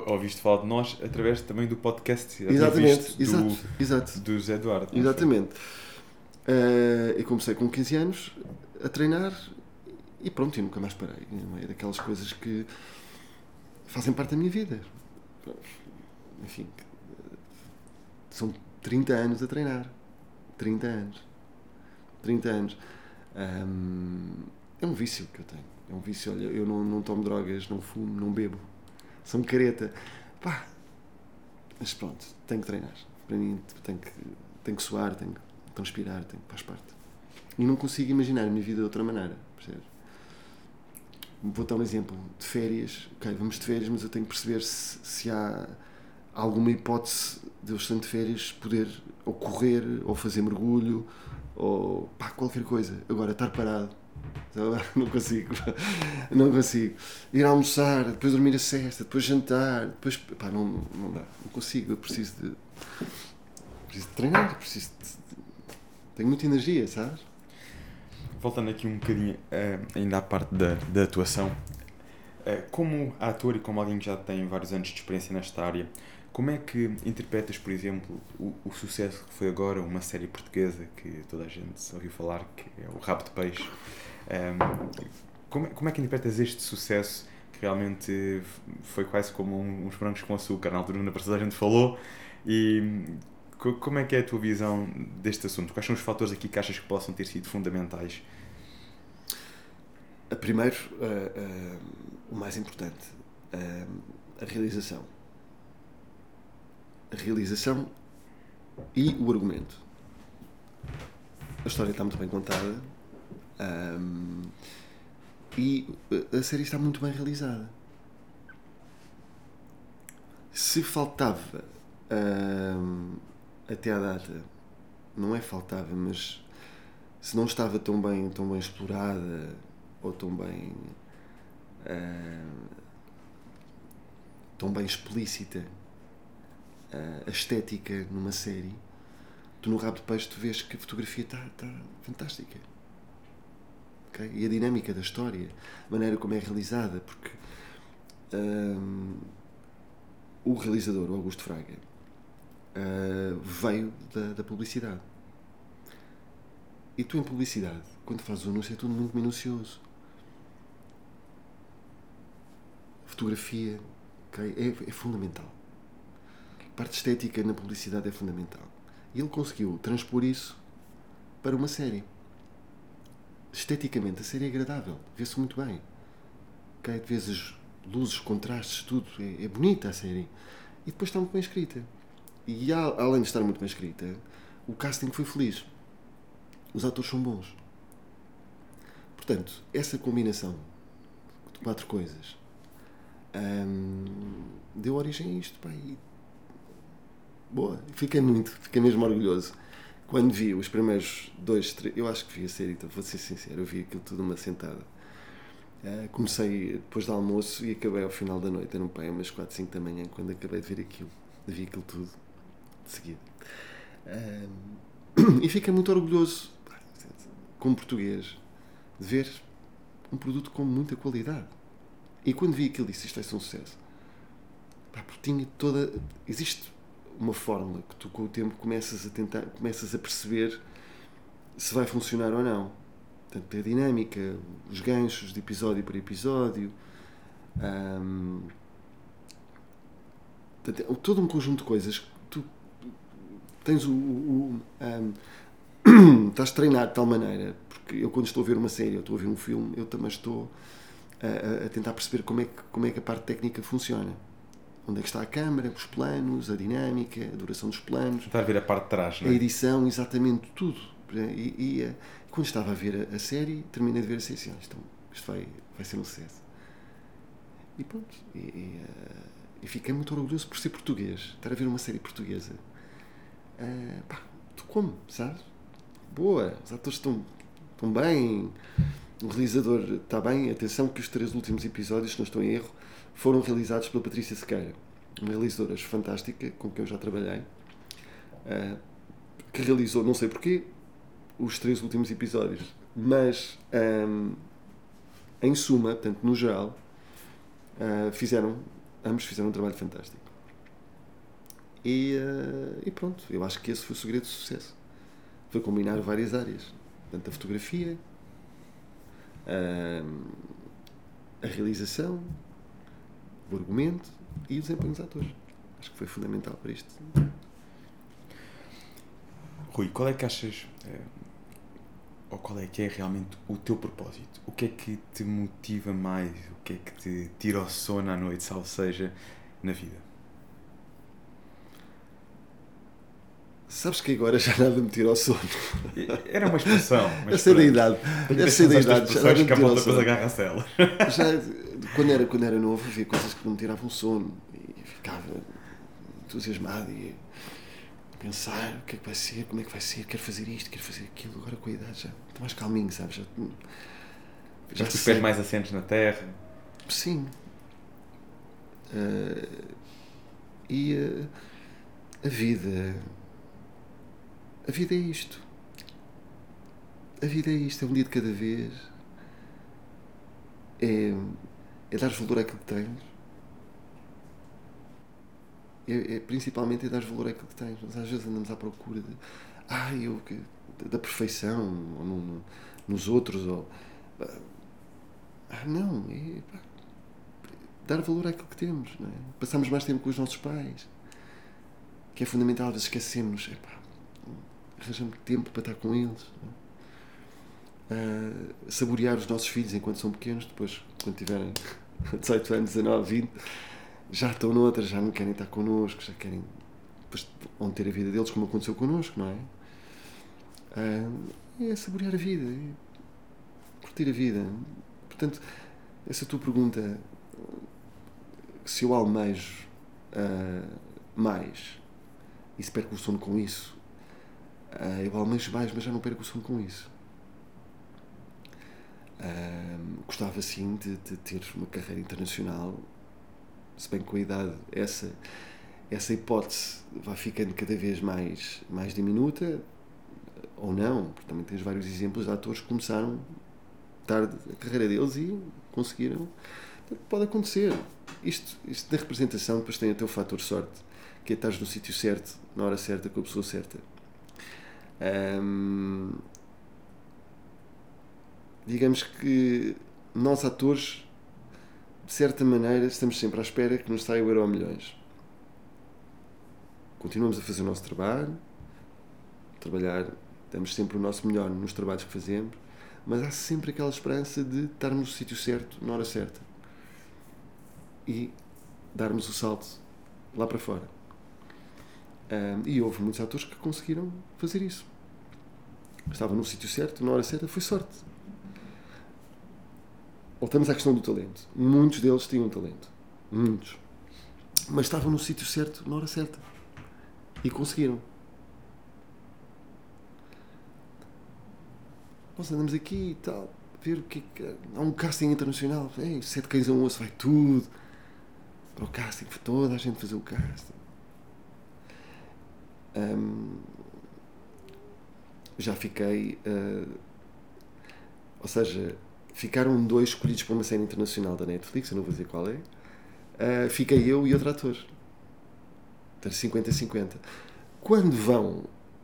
ouviste falar de nós através também do podcast. Exatamente, exato, do, exato. Do Zé Eduardo. Exatamente. Uh, eu comecei com 15 anos a treinar e pronto, e nunca mais parei. É daquelas coisas que fazem parte da minha vida. Enfim, são 30 anos a treinar. 30 anos. 30 anos. Um, é um vício que eu tenho. É um vício. Olha, eu não, não tomo drogas, não fumo, não bebo. Sou um careta. Pá. Mas pronto, tenho que treinar. Para mim, tenho que, tenho que suar, tenho que transpirar, tem, faz parte. E não consigo imaginar a minha vida de outra maneira, percebes? Vou dar um exemplo de férias. Ok, vamos de férias, mas eu tenho que perceber se, se há alguma hipótese de eu estando de férias poder ou correr, ou fazer mergulho, ou pá, qualquer coisa. Agora, estar parado, não consigo, não consigo. Ir almoçar, depois dormir a cesta, depois jantar, depois. Pá, não, não dá, não consigo. Eu preciso de. Preciso de treinar, preciso de tenho muita energia, sabes? Voltando aqui um bocadinho uh, ainda à parte da, da atuação, uh, como ator e como alguém que já tem vários anos de experiência nesta área, como é que interpretas, por exemplo, o, o sucesso que foi agora uma série portuguesa que toda a gente ouviu falar, que é o Rabo de Peixe? Um, ehm, como, como é que interpretas este sucesso que realmente foi quase como um, uns brancos com açúcar? Na altura, na passada a gente falou, e como é que é a tua visão deste assunto? Quais são os fatores aqui que achas que possam ter sido fundamentais? Primeiro, uh, uh, o mais importante, uh, a realização. A realização e o argumento. A história está muito bem contada um, e a série está muito bem realizada. Se faltava um, até à data não é faltava, mas se não estava tão bem, tão bem explorada ou tão bem uh, tão bem explícita uh, a estética numa série, tu no rabo de peixe tu vês que a fotografia está tá fantástica. Okay? E a dinâmica da história, a maneira como é realizada, porque um, ah, o realizador, o Augusto Fraga, uh, veio da, da, publicidade. E tu em publicidade, quando fazes o anúncio, é tudo muito minucioso. Fotografia okay? é, é fundamental. A parte estética na publicidade é fundamental. E ele conseguiu transpor isso para uma série. Esteticamente, a série é agradável, vê-se muito bem. Okay? Vês as luzes, contrastes, tudo. É, é bonita a série. E depois está muito bem escrita. E além de estar muito bem escrita, o casting foi feliz. Os atores são bons. Portanto, essa combinação de quatro coisas hum, deu origem a isto. Pá, e... Boa, fiquei muito, fiquei mesmo orgulhoso. Quando vi os primeiros dois, três, eu acho que vi a série, então vou ser sincero, eu vi aquilo tudo uma sentada. Uh, comecei depois do almoço e acabei ao final da noite, era um pai, umas 4, 5 da manhã, quando acabei de ver aquilo. Vi aquilo tudo de seguida. E fiquei muito orgulhoso, como português, de ver um produto com muita qualidade. E quando vi aquilo, disse: Isto vai ser um sucesso. Pá, porque tinha toda. Existe uma fórmula que tu, com o tempo, começas a tentar, começas a perceber se vai funcionar ou não. Portanto, a dinâmica, os ganchos de episódio por episódio. Um, portanto, é todo um conjunto de coisas tens o. o um, estás treinado de tal maneira, porque eu, quando estou a ver uma série ou estou a ver um filme, eu também estou a, a, tentar perceber como é, que, como é que a parte técnica funciona. Onde é que está a câmera, os planos, a dinâmica, a duração dos planos. Tentar ver a parte de trás, não é? A edição, exatamente, tudo. E, e eh, quando estava a ver a, a série, terminei de ver a série assim, isto, isto vai, vai ser um sucesso. E pronto. E, e, uh, e, fiquei muito orgulhoso por ser português, estar a ver uma série portuguesa. Uh, pá, tu como, sabes? Boa, os atores estão, estão bem, o realizador está bem. Atenção que os três últimos episódios, se não estou em erro, foram realizados pela Patrícia Sequeira, uma realizadora fantástica com quem eu já trabalhei, uh, que realizou, não sei porquê, os três últimos episódios, mas um, em suma, portanto, no geral, uh, fizeram, ambos fizeram um trabalho fantástico. E, uh, e, pronto, eu acho que esse foi o segredo do sucesso. Foi combinar várias áreas. Tanto a fotografia, uh, a realização, o argumento e o desempenho dos atores. Acho que foi fundamental para isto. Rui, qual é que achas, ou qual é que é realmente o teu propósito? O que é que te motiva mais? O que é que te tira o sono à noite, salvo seja, na vida? Sabes que agora já nada me tira o sono. Era uma expressão. Deve ser da idade. Deve ser da idade. Já nada me tira o sono. Já, quando, era, quando era novo, havia coisas que não me tiravam o sono. E ficava entusiasmado e pensar o que é que vai ser, como é que vai ser, quero fazer isto, quero fazer aquilo, agora com a idade já estou mais calminho, sabes? Já, já os pés mais assentes na terra. Sim. Uh, e uh, a vida. A vida é isto. A vida é isto, é um dia de cada vez. É, é dar valor àquilo que tens é, é, principalmente é dar valor àquilo que tens. Mas às vezes andamos à procura de, ah, eu, da perfeição ou no, nos outros. Ou, ah, não, é, pá, dar valor àquilo que temos. Não é? Passamos mais tempo com os nossos pais, que é fundamental. Às vezes esquecemos, é, pá, arranjamos tempo para estar com eles. Uh, saborear os nossos filhos enquanto são pequenos, depois, quando tiverem 18 anos, 19, 20 já estão noutras, já não querem estar connosco, já querem. Depois vão ter a vida deles como aconteceu connosco, não é? Ah, é saborear a vida, é curtir a vida. Portanto, essa tua pergunta, se eu almejo uh, mais e se perco o sono com isso, uh, eu almejo mais, mas já não perco o sono com isso. Uh, gostava sim de, de ter uma carreira internacional se bem que com a idade essa, essa hipótese vai ficando cada vez mais, mais diminuta, ou não, porque também tens vários exemplos de atores que começaram tarde a carreira deles e conseguiram. Pode acontecer. Isto, isto da representação depois tem o teu fator sorte, que é estás no sítio certo, na hora certa, com a pessoa certa. Um, digamos que nós atores, de certa maneira, estamos sempre à espera que nos saia o Euro Milhões. Continuamos a fazer o nosso trabalho, trabalhar, damos sempre o nosso melhor nos trabalhos que fazemos, mas há sempre aquela esperança de estarmos no sítio certo, na hora certa. E darmos o salto lá para fora. Um, e houve muitos atores que conseguiram fazer isso. Estava no sítio certo, na hora certa, foi sorte. Voltamos à questão do talento. Muitos deles tinham talento. Muitos. Mas estavam no sítio certo, na hora certa. E conseguiram. Nós andamos aqui e tal, ver o que é que. Há um casting internacional. Ei, sete cães a um osso, vai tudo. Para o casting, foi toda a gente fazer o casting. Um, já fiquei. Uh, ou seja, ficaram dois escolhidos para uma série internacional da Netflix, eu não vou dizer qual é. Uh, fiquei eu e outro ator. Então, 50-50. Quando vão.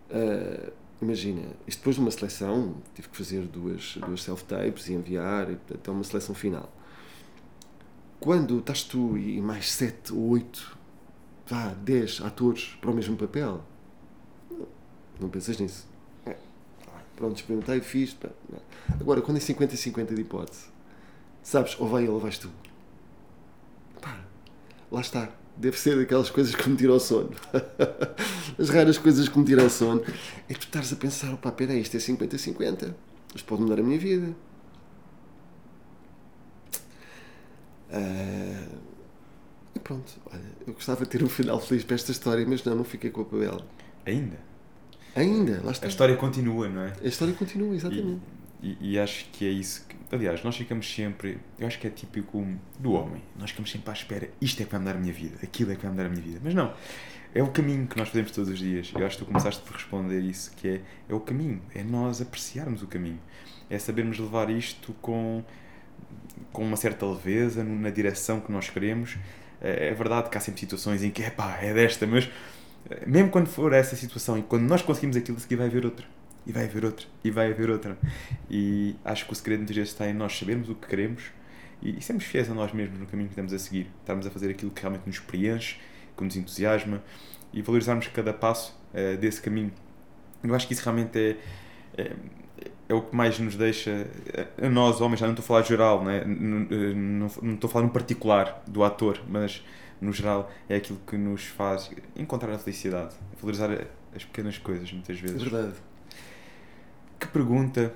Uh, imagina, isto depois de uma seleção, tive que fazer duas, duas self-tapes e enviar, até uma seleção final. Quando estás tu e mais sete ou oito, vá, dez atores para o mesmo papel, não pensas nisso. É. Pronto, experimentei, fiz. Agora, quando é 50-50 de hipótese, sabes, ou vai ele ou vais tu. Pá, lá está. Deve ser daquelas coisas que me tiram o sono. As raras coisas que me tiram o sono. É tu estares a pensar, opá, peraí, isto é 50-50. Isto pode mudar a minha vida. Uh, e pronto, olha, eu gostava de ter um final feliz para esta história, mas não, não fiquei com a papel. Ainda? Ainda, lá está. A história continua, não é? A história continua, exatamente. E, e, e, acho que é isso que. Aliás, nós ficamos sempre. Eu acho que é típico do homem. Nós ficamos sempre à espera. Isto é que vai mudar a minha vida. Aquilo é que vai mudar a minha vida. Mas não. É o caminho que nós fazemos todos os dias. Eu acho que tu começaste por responder isso, que é, é o caminho. É nós apreciarmos o caminho. É sabermos levar isto com, com uma certa leveza, na direção que nós queremos. É, é verdade que há sempre situações em que, é pá, é desta, mas mesmo quando for essa situação e quando nós conseguimos aquilo, seguir vai haver outra. E vai haver outra. E vai haver outra. E acho que o segredo muitas vezes está em nós sabermos o que queremos e, e sermos fiéis a nós mesmos no caminho que estamos a seguir. Estarmos a fazer aquilo que realmente nos preenche, que nos entusiasma e valorizarmos cada passo uh, desse caminho. Eu acho que isso realmente é, é, é, o que mais nos deixa, a nós homens, já não estou a falar geral, né? não, não, não estou a falar no particular do ator, mas no geral, é aquilo que nos faz encontrar a felicidade, valorizar as pequenas coisas, muitas vezes. É verdade. Que pergunta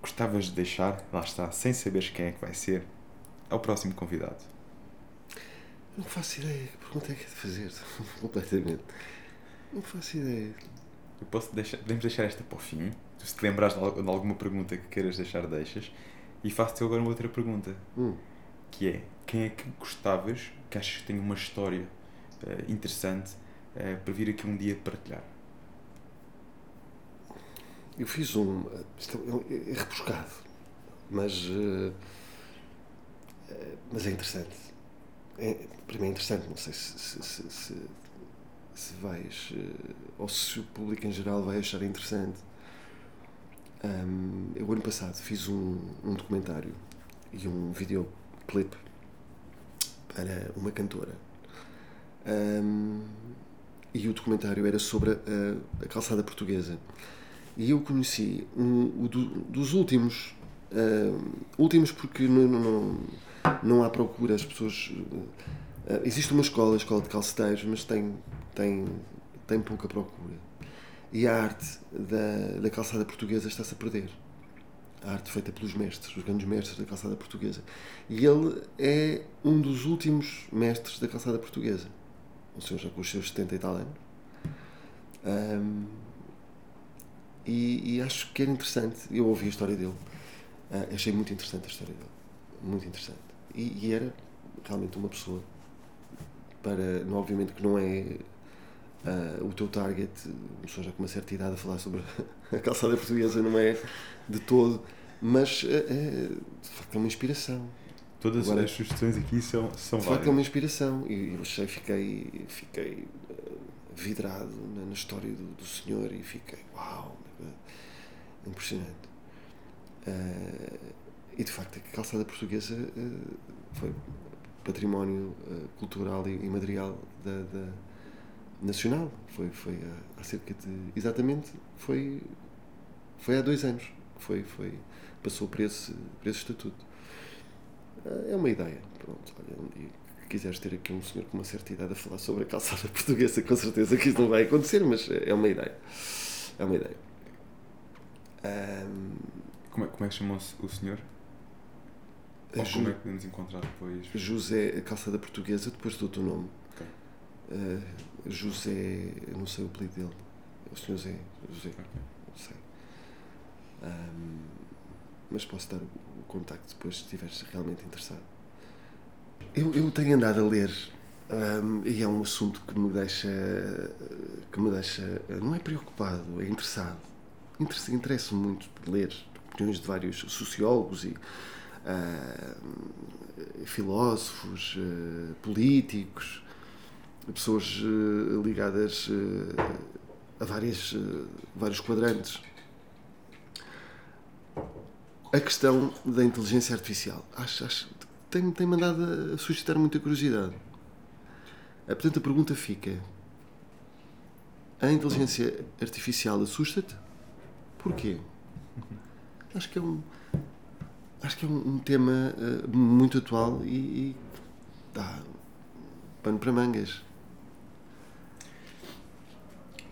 gostavas de deixar, lá está, sem saberes quem é que vai ser, ao próximo convidado? Não faço ideia. Que pergunta é que é de fazer? Completamente. Não faço ideia. Eu posso deixar, podemos deixar esta para o fim. Se te lembrares de alguma pergunta que queiras deixar, deixas. E faço-te agora uma outra pergunta. Hum. Que é, quem é que gostavas que achas que tem uma história uh, interessante uh, para vir aqui um dia partilhar? Eu fiz um. Isto é, é rebuscado, mas. Uh, mas é interessante. É, para mim é interessante, não sei se, se, se, se, se vais. ou se o público em geral vai achar interessante. Um, eu, ano passado, fiz um, um documentário e um videoclipe para uma cantora. Um, e o documentário era sobre a, a, calçada portuguesa. E eu conheci um, do, dos últimos, últimos porque não, não, não há procura, as pessoas. Uh, existe uma escola, a escola de calceteiros, mas tem, tem, tem pouca procura. E a arte da, da calçada portuguesa está-se a perder a arte feita pelos mestres, os grandes mestres da calçada portuguesa. E ele é um dos últimos mestres da calçada portuguesa. O senhor já com os seus 70 e tal anos. Um, e, e, acho que era interessante. Eu ouvi a história dele. Uh, achei muito interessante a história dele. Muito interessante. E, e era realmente uma pessoa para. Não, obviamente que não é Uh, o teu target, pessoa já com uma certa idade a falar sobre a calçada portuguesa, não é de todo, mas uh, de facto é uma inspiração. Todas Agora, as sugestões aqui são, são De facto é uma inspiração e eu achei, fiquei, fiquei vidrado na, na história do, do, senhor e fiquei, uau, impressionante. E de facto, a calçada portuguesa uh, foi património uh, cultural e, e material da, da, nacional. Foi, foi há, há, cerca de. Exatamente, foi, foi há dois anos. Foi, foi, passou por esse, por esse estatuto. Uh, é uma ideia. Pronto, olha, quiseres ter aqui um senhor com uma certa idade a falar sobre a calçada portuguesa, com certeza que isso não vai acontecer, mas é uma ideia. É uma ideia. Um, como, é, como é que chamou-se o senhor? Ou Ju... como é que podemos encontrar depois? José Calçada Portuguesa, depois dou-te o nome. Okay. Uh, José, não sei o apelido dele. O senhor Zé. José. Okay. Não sei. Um, mas posso dar o, contacto depois se estiveres realmente interessado. Eu, eu tenho andado a ler um, e é um assunto que me deixa que me deixa não é preocupado, é interessado. Interessa-me muito ler opiniões de vários sociólogos e uh, filósofos, uh, políticos, pessoas uh, ligadas a várias, vários quadrantes. A questão da inteligência artificial. Acho, acho, tem, tem mandado a suscitar muita curiosidade. Portanto, a pergunta fica: a inteligência artificial assusta-te? Porquê? Acho que é um, acho que é um, um tema uh, muito atual e, e dá pano para mangas.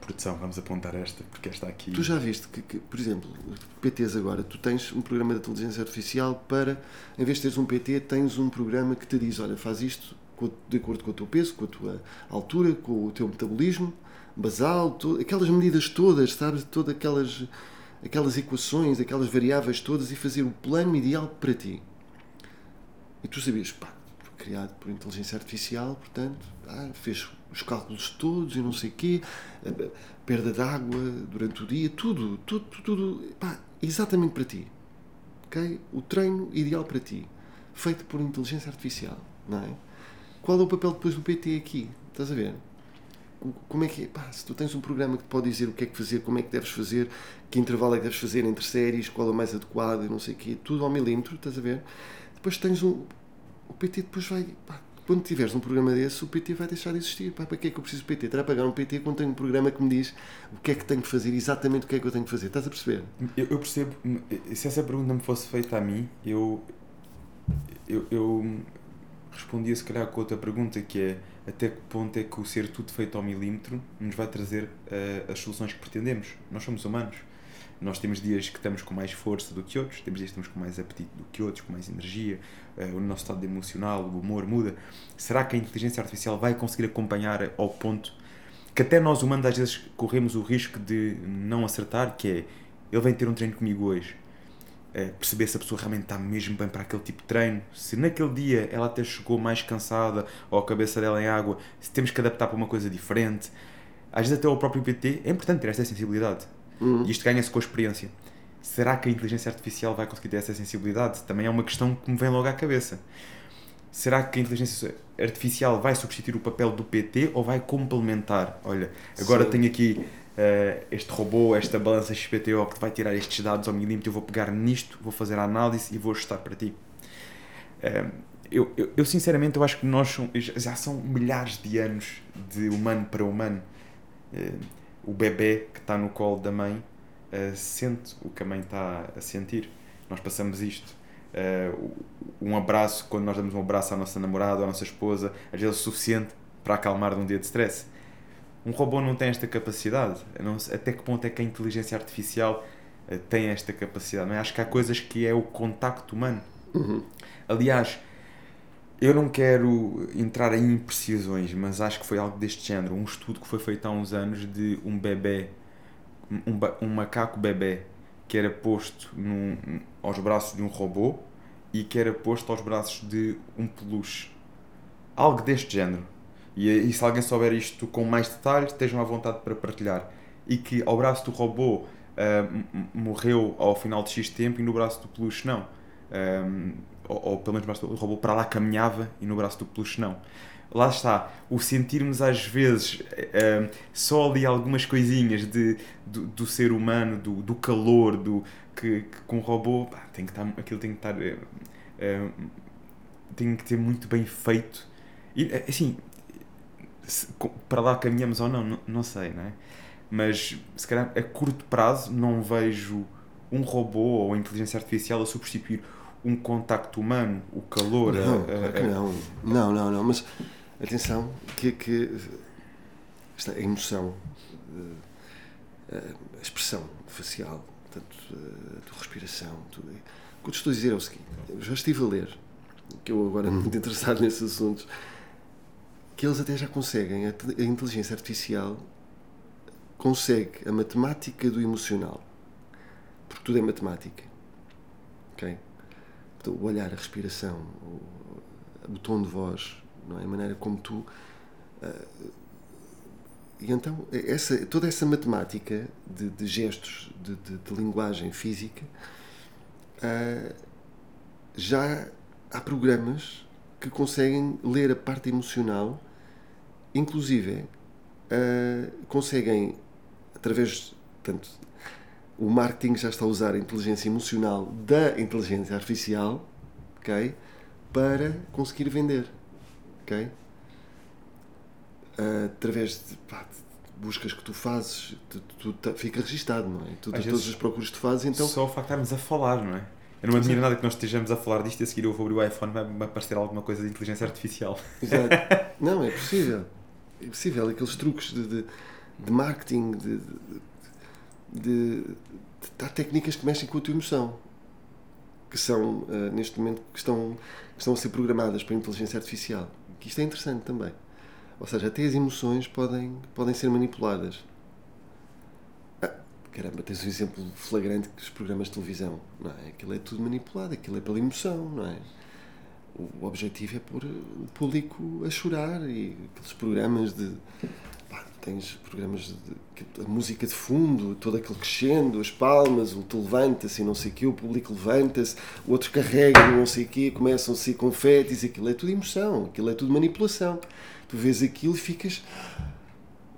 Produção, vamos apontar esta, porque esta aqui. Tu já viste que, que, por exemplo, PTs agora, tu tens um programa de inteligência artificial para, em vez de teres um PT, tens um programa que te diz: olha, faz isto de acordo com o teu peso, com a tua altura, com o teu metabolismo basal, to, aquelas medidas todas, sabes? Todas aquelas aquelas equações, aquelas variáveis todas e fazer o plano ideal para ti. E tu sabias, pá, criado por inteligência artificial, portanto, ah, fez os cálculos todos e não sei o quê, perda de água durante o dia, tudo, tudo, tudo, pá, exatamente para ti. ok? O treino ideal para ti, feito por inteligência artificial, não é? Qual é o papel depois do PT aqui? Estás a ver? como é que é? Pá, se tu tens um programa que te pode dizer o que é que fazer, como é que deves fazer, que intervalo é que deves fazer entre séries, qual é o mais adequado e não sei o quê, tudo ao milímetro, estás a ver? Depois tens um. O PT depois vai. Pá, quando tiveres um programa desse, o PT vai deixar de existir. Pá, para que é que eu preciso de PT? Terá pagar um PT quando tenho um programa que me diz o que é que tenho que fazer, exatamente o que é que eu tenho que fazer. Estás a perceber? Eu, eu percebo. Se essa pergunta me fosse feita a mim, eu. Eu, eu respondia se calhar com outra pergunta que é até que ponto é que o ser tudo feito ao milímetro nos vai trazer uh, as soluções que pretendemos. Nós somos humanos. Nós temos dias que estamos com mais força do que outros, temos dias que estamos com mais apetite do que outros, com mais energia, uh, o nosso estado emocional, o humor muda. Será que a inteligência artificial vai conseguir acompanhar ao ponto que até nós humanos às vezes corremos o risco de não acertar, que é ele vem ter um treino comigo hoje, é, perceber se a pessoa realmente está mesmo bem para aquele tipo de treino, se naquele dia ela até chegou mais cansada ou a cabeça dela em água, se temos que adaptar para uma coisa diferente. Às vezes até o próprio PT é importante ter esta sensibilidade. Uhum. E isto ganha-se com a experiência. Será que a inteligência artificial vai conseguir ter essa sensibilidade? Também é uma questão que me vem logo à cabeça. Será que a inteligência artificial vai substituir o papel do PT ou vai complementar? Olha, agora Sim. tenho aqui uh, este robô, esta balança XPTO que vai tirar estes dados ao milímetro, eu vou pegar nisto, vou fazer a análise e vou ajustar para ti. Uh, eu, eu, eu, sinceramente eu acho que nós já são milhares de anos de humano para humano. Uh, o bebê que está no colo da mãe sente o que a mãe está a sentir. Nós passamos isto. um abraço, quando nós damos um abraço à nossa namorada, à nossa esposa, às vezes é o suficiente para acalmar de um dia de stress um robô não tem esta capacidade. Não até que ponto é que a inteligência artificial uh, tem esta capacidade? Não é? Acho que há coisas que é o contacto humano. Uhum. Aliás, eu não quero entrar em imprecisões, mas acho que foi algo deste género. Um estudo que foi feito há uns anos de um bebê, um, um macaco bebê, que era posto num, aos braços de um robô e que era posto aos braços de um peluche. Algo deste género e, e se alguém souber isto com mais detalhes, estejam à vontade para partilhar. E que ao braço do robô uh, morreu ao final de X tempo e no braço do peluche não. Um, ou, ou, pelo menos o braço do robô para lá caminhava e no braço do peluche não. lá está, o sentirmos às vezes uh, só ali algumas coisinhas de, do, do ser humano, do, do calor, do que, que com um robô pá, tem que estar, aquilo tem que estar uh, tem que ter muito bem feito e assim se, para lá caminhamos ou não, não, não sei, não é? Mas se calhar a curto prazo não vejo um robô ou inteligência artificial a substituir um contacto humano, o calor. Não, a, claro que não. Não, não, não. Mas atenção, que, que esta, a emoção, a expressão facial, portanto, a tua respiração, tudo. O que eu te estou a dizer é o seguinte: eu já estive a ler, que eu agora muito interessado nesses assuntos, que eles até já conseguem, a, a inteligência artificial consegue a matemática do emocional. Porque tudo é matemática. Ok? O olhar, a respiração, o, o tom de voz, não é? a maneira como tu. Uh, e então, essa, toda essa matemática de, de gestos, de, de, de, linguagem física, uh, já há programas que conseguem ler a parte emocional, inclusive uh, conseguem, através. Portanto, o marketing já está a usar a inteligência emocional da inteligência artificial ok, para conseguir vender ok? Uh, através de, pá, de, buscas que tu fazes, tu, tu, tu fica registado, não é? Tu, todas as procuras que tu fazes, então. Só o facto de estarmos a falar, não é? Eu não admiro nada que nós estejamos a falar disto e a seguir eu vou abrir o iPhone e vai aparecer alguma coisa de inteligência artificial. Exato. não, é possível. É possível. Aqueles truques de, de, de marketing, de, de, de, há técnicas que mexem com a tua emoção que são uh, neste momento que estão, que estão a ser programadas para a inteligência artificial que isto é interessante também. Ou seja, até as emoções podem, podem ser manipuladas. Ah, caramba, tens um exemplo flagrante que os programas de televisão, não é? Aquilo é tudo manipulado, aquilo é pela emoção, não é? O objetivo é pôr o público a chorar e aqueles programas de tens programas de, a música de fundo, todo aquele crescendo, as palmas, o tu levanta-se e não sei o quê, o público levanta-se, o outro carrega não sei o quê, começam a ser confetes, aquilo é tudo emoção, aquilo é tudo manipulação. Tu vês aquilo e ficas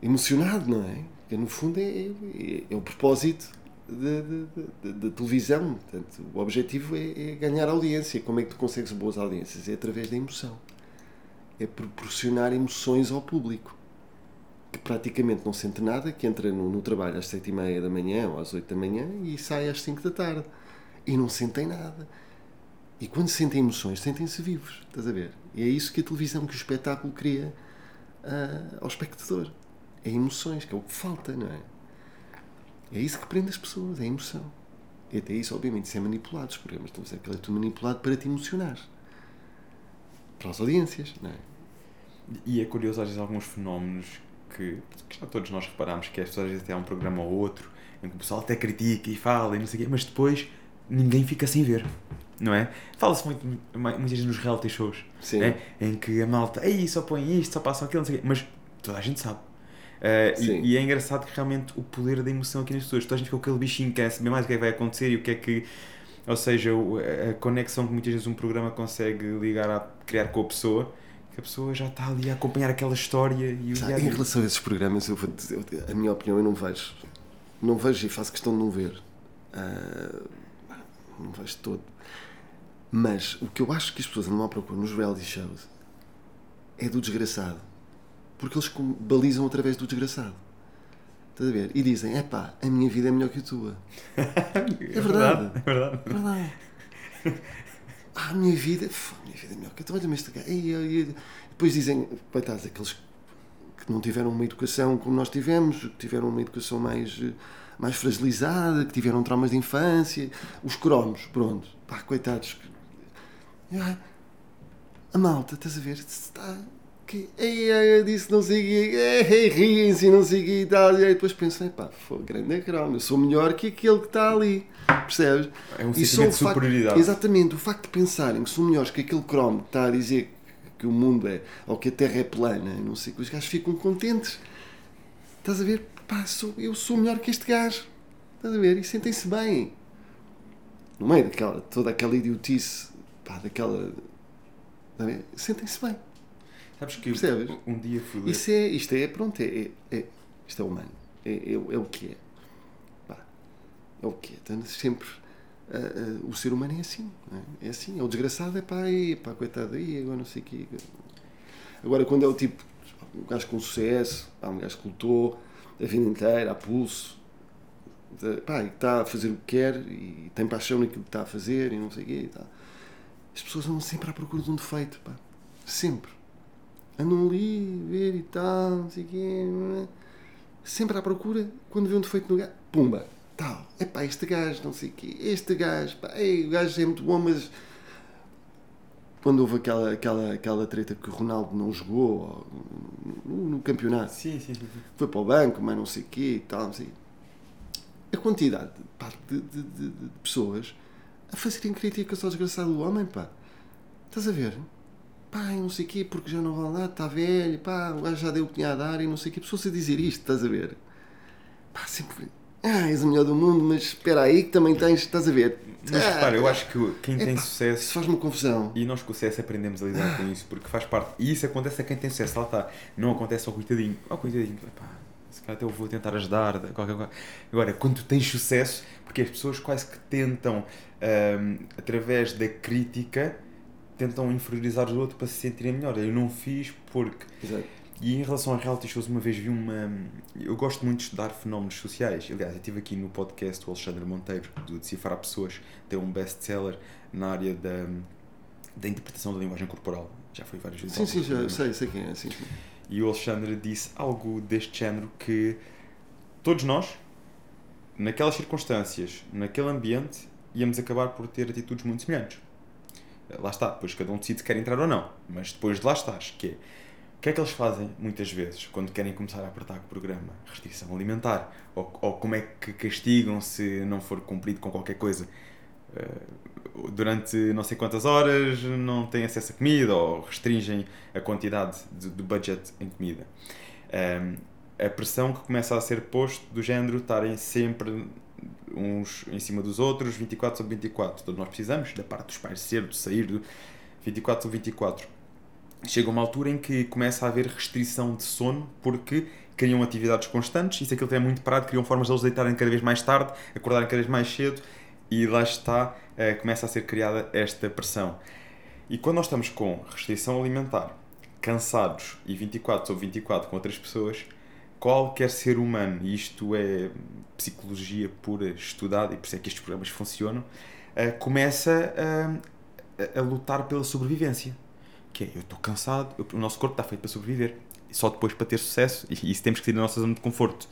emocionado, não é? Porque no fundo é, é, é o propósito da televisão. Portanto, o objetivo é, é ganhar audiência. Como é que tu consegues boas audiências? É através da emoção. É proporcionar emoções ao público que praticamente não sente nada, que entra no, no trabalho às sete e meia da manhã ou às oito da manhã e sai às cinco da tarde. E não sentem nada. E quando sentem emoções, sentem-se vivos, estás a ver? E é isso que a televisão, que o espetáculo cria uh, ao espectador. É emoções, que é o que falta, não é? É isso que prende as pessoas, é a emoção. E até isso, obviamente, isso é manipulado. Os programas de televisão, aquilo é tudo manipulado para te emocionar. Para as audiências, não é? E é curioso, às vezes, alguns fenómenos que, que já todos nós reparamos que as pessoas às vezes têm um programa ou outro em que o pessoal até critica e fala e não sei o quê, mas depois ninguém fica sem ver. Não é? Fala-se muito, muitas vezes nos reality shows, Sim. É? em que a malta, ei, só põe isto, só passa aquilo, não sei o quê, mas toda a gente sabe. Uh, e, e, é engraçado que realmente o poder da emoção aqui nas pessoas, toda a gente fica com aquele bichinho que quer saber mais o que é que vai acontecer e o que é que. Ou seja, a conexão que muitas vezes um programa consegue ligar a criar com a pessoa que a pessoa já está ali a acompanhar aquela história e o Em relação a esses programas, eu vou dizer, a minha opinião eu não vejo. Não vejo e faço questão de não ver. Uh, não vejo todo. Mas o que eu acho que as pessoas andam à procura nos reality shows é do desgraçado. Porque eles balizam através do desgraçado. Estás a ver? E dizem: é pá, a minha vida é melhor que a tua. é, é verdade. É verdade. É verdade. ah, a minha vida, a minha vida é melhor que este gajo. E, e, depois dizem, coitados, aqueles que não tiveram uma educação como nós tivemos, que tiveram uma educação mais, mais fragilizada, que tiveram traumas de infância, os cromos, pronto, pá, coitados. Ah, a malta, estás a ver, está que ei, ei, eu disse não sei o quê, riem-se não sei o quê e tal. E aí depois pensei, pá, foi grande cromo, eu sou melhor que aquele que está ali, percebes? É um sentimento de superioridade. Facto, exatamente, o facto de pensarem que são melhores que aquele cromo que está a dizer que o mundo é, ou que a Terra é plana, não sei que os gajos ficam contentes. Estás a ver? Pá, sou, eu sou melhor que este gajo. Estás a ver? E sentem-se bem. No meio daquela, toda aquela idiotice, pá, daquela. Sentem-se bem. Sabes que Percebes? um dia fui. Isso é, isto é, pronto, é, é, isto é humano. É, é, é o que é. Pá, é o que é. Então, sempre, ah, ah, o ser humano é assim. É? é assim. É o desgraçado, é pá, aí, pá, coitado aí, agora não sei o quê. Agora, quando é o tipo, um gajo com sucesso, pá, um gajo que lutou a vida inteira, a pulso, de- pá, e está a fazer o que quer e tem paixão naquilo que está a fazer e não sei o quê e tal. As pessoas andam sempre à procura de um defeito, pá. Sempre. Andam ali, ver e tal, não sei o quê. é? Sempre à procura, quando vê um defeito no gajo, pumba, tal. É pá, este gajo, não sei o quê. Este gajo, pá, ei, o gajo é muito bom, mas. Quando houve aquela, aquela, aquela treta que o Ronaldo não jogou ou, no, no campeonato, sim, sim. sim. foi para o banco, mas não sei o quê e tal, não sei. A quantidade pá, de, de- de- de pessoas a fazerem críticas ao desgraçado do homem, pá. Estás a ver? Pá, não sei o quê, porque já não vale nada, está velho, pá, o gajo já deu o que tinha a dar e não sei o quê. Pessoas a dizer isto, estás a ver? Pá, sempre. Ah, és o melhor do mundo, mas espera aí que também tens, estás a ver? Mas Ah, repara, eu acho que quem tem sucesso. Isso faz-me confusão. E nós com o CS aprendemos a lidar com isso, porque faz parte. E isso acontece a quem tem sucesso, lá está. Não acontece ao coitadinho. Ao coitadinho, pá, se calhar até eu vou tentar ajudar. Qualquer coisa. Agora, quando tu tens sucesso, porque as pessoas quase que tentam, ahm, através da crítica, tentam inferiorizar o outro para se sentirem melhor. Eu não fiz porque. Exato. E em relação a reality shows, uma vez vi uma. Eu gosto muito de estudar fenómenos sociais. Aliás, eu estive aqui no podcast o Alexandre Monteiro, do Decifrar Pessoas, tem um best-seller na área da, da interpretação da linguagem corporal. Já foi várias vezes. Sim, sim, já sei, sei quem é, sim, sim. E o Alexandre disse algo deste género que todos nós, naquelas circunstâncias, naquele ambiente, íamos acabar por ter atitudes muito semelhantes. Lá está, depois cada um decide se quer entrar ou não, mas depois de lá estás, que é, o que é que eles fazem muitas vezes quando querem começar a apertar o programa? Restrição alimentar. Ou, ou como é que castigam se não for cumprido com qualquer coisa? Eh, durante não sei quantas horas não têm acesso a comida ou restringem a quantidade de, de budget em comida. Ehm, a pressão que começa a ser posto do género estarem sempre uns em cima dos outros, 24 sobre 24. Todos nós precisamos da parte dos pais ser, de sair do 24 sobre 24. Chega uma altura em que começa a haver restrição de sono porque criam atividades constantes e se aquilo é muito parado, criam formas de eles deitarem cada vez mais tarde, acordarem cada vez mais cedo e lá está, eh, começa a ser criada esta pressão. E quando nós estamos com restrição alimentar, cansados e 24 sobre 24 com outras pessoas, qualquer ser humano, e isto é psicologia pura estudada e por isso é que estes programas funcionam, eh, começa a, a- a lutar pela sobrevivência. Que é, eu estou cansado, eu- o nosso corpo está feito para sobreviver, só depois para ter sucesso, e isso temos que sair da nossa zona de conforto.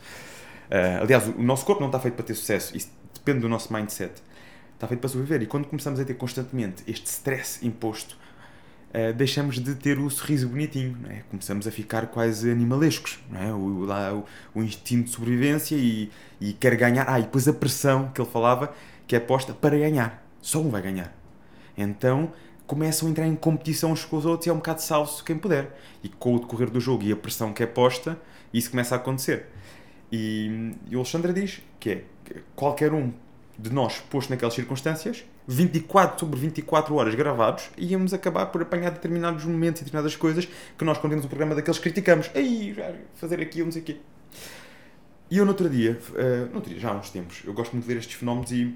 Eh, aliás, o nosso corpo não está feito para ter sucesso, isso depende do nosso mindset. Está feito para sobreviver, e quando começamos a ter constantemente este stress imposto, eh, deixamos de ter o sorriso bonitinho, é? começamos a ficar quase animalescos, é? o, lá, o, o instinto de sobrevivência e, e quer ganhar. Ah, e depois a pressão que ele falava, que é posta para ganhar, só um vai ganhar. Então começam a entrar em competição uns com os outros e é um bocado salvo quem puder. E com o decorrer do jogo e a pressão que é posta, isso começa a acontecer. E, e o Alexandre diz que é que qualquer um de nós posto naquelas circunstâncias, 24 sobre 24 horas gravados, íamos acabar por apanhar determinados momentos e determinadas coisas que nós, quando temos um programa daqueles, criticamos. Aí, já, fazer aquilo, não sei o quê. E eu, no outro dia, eh, no outro dia, já há uns tempos, eu gosto muito de ver estes fenómenos e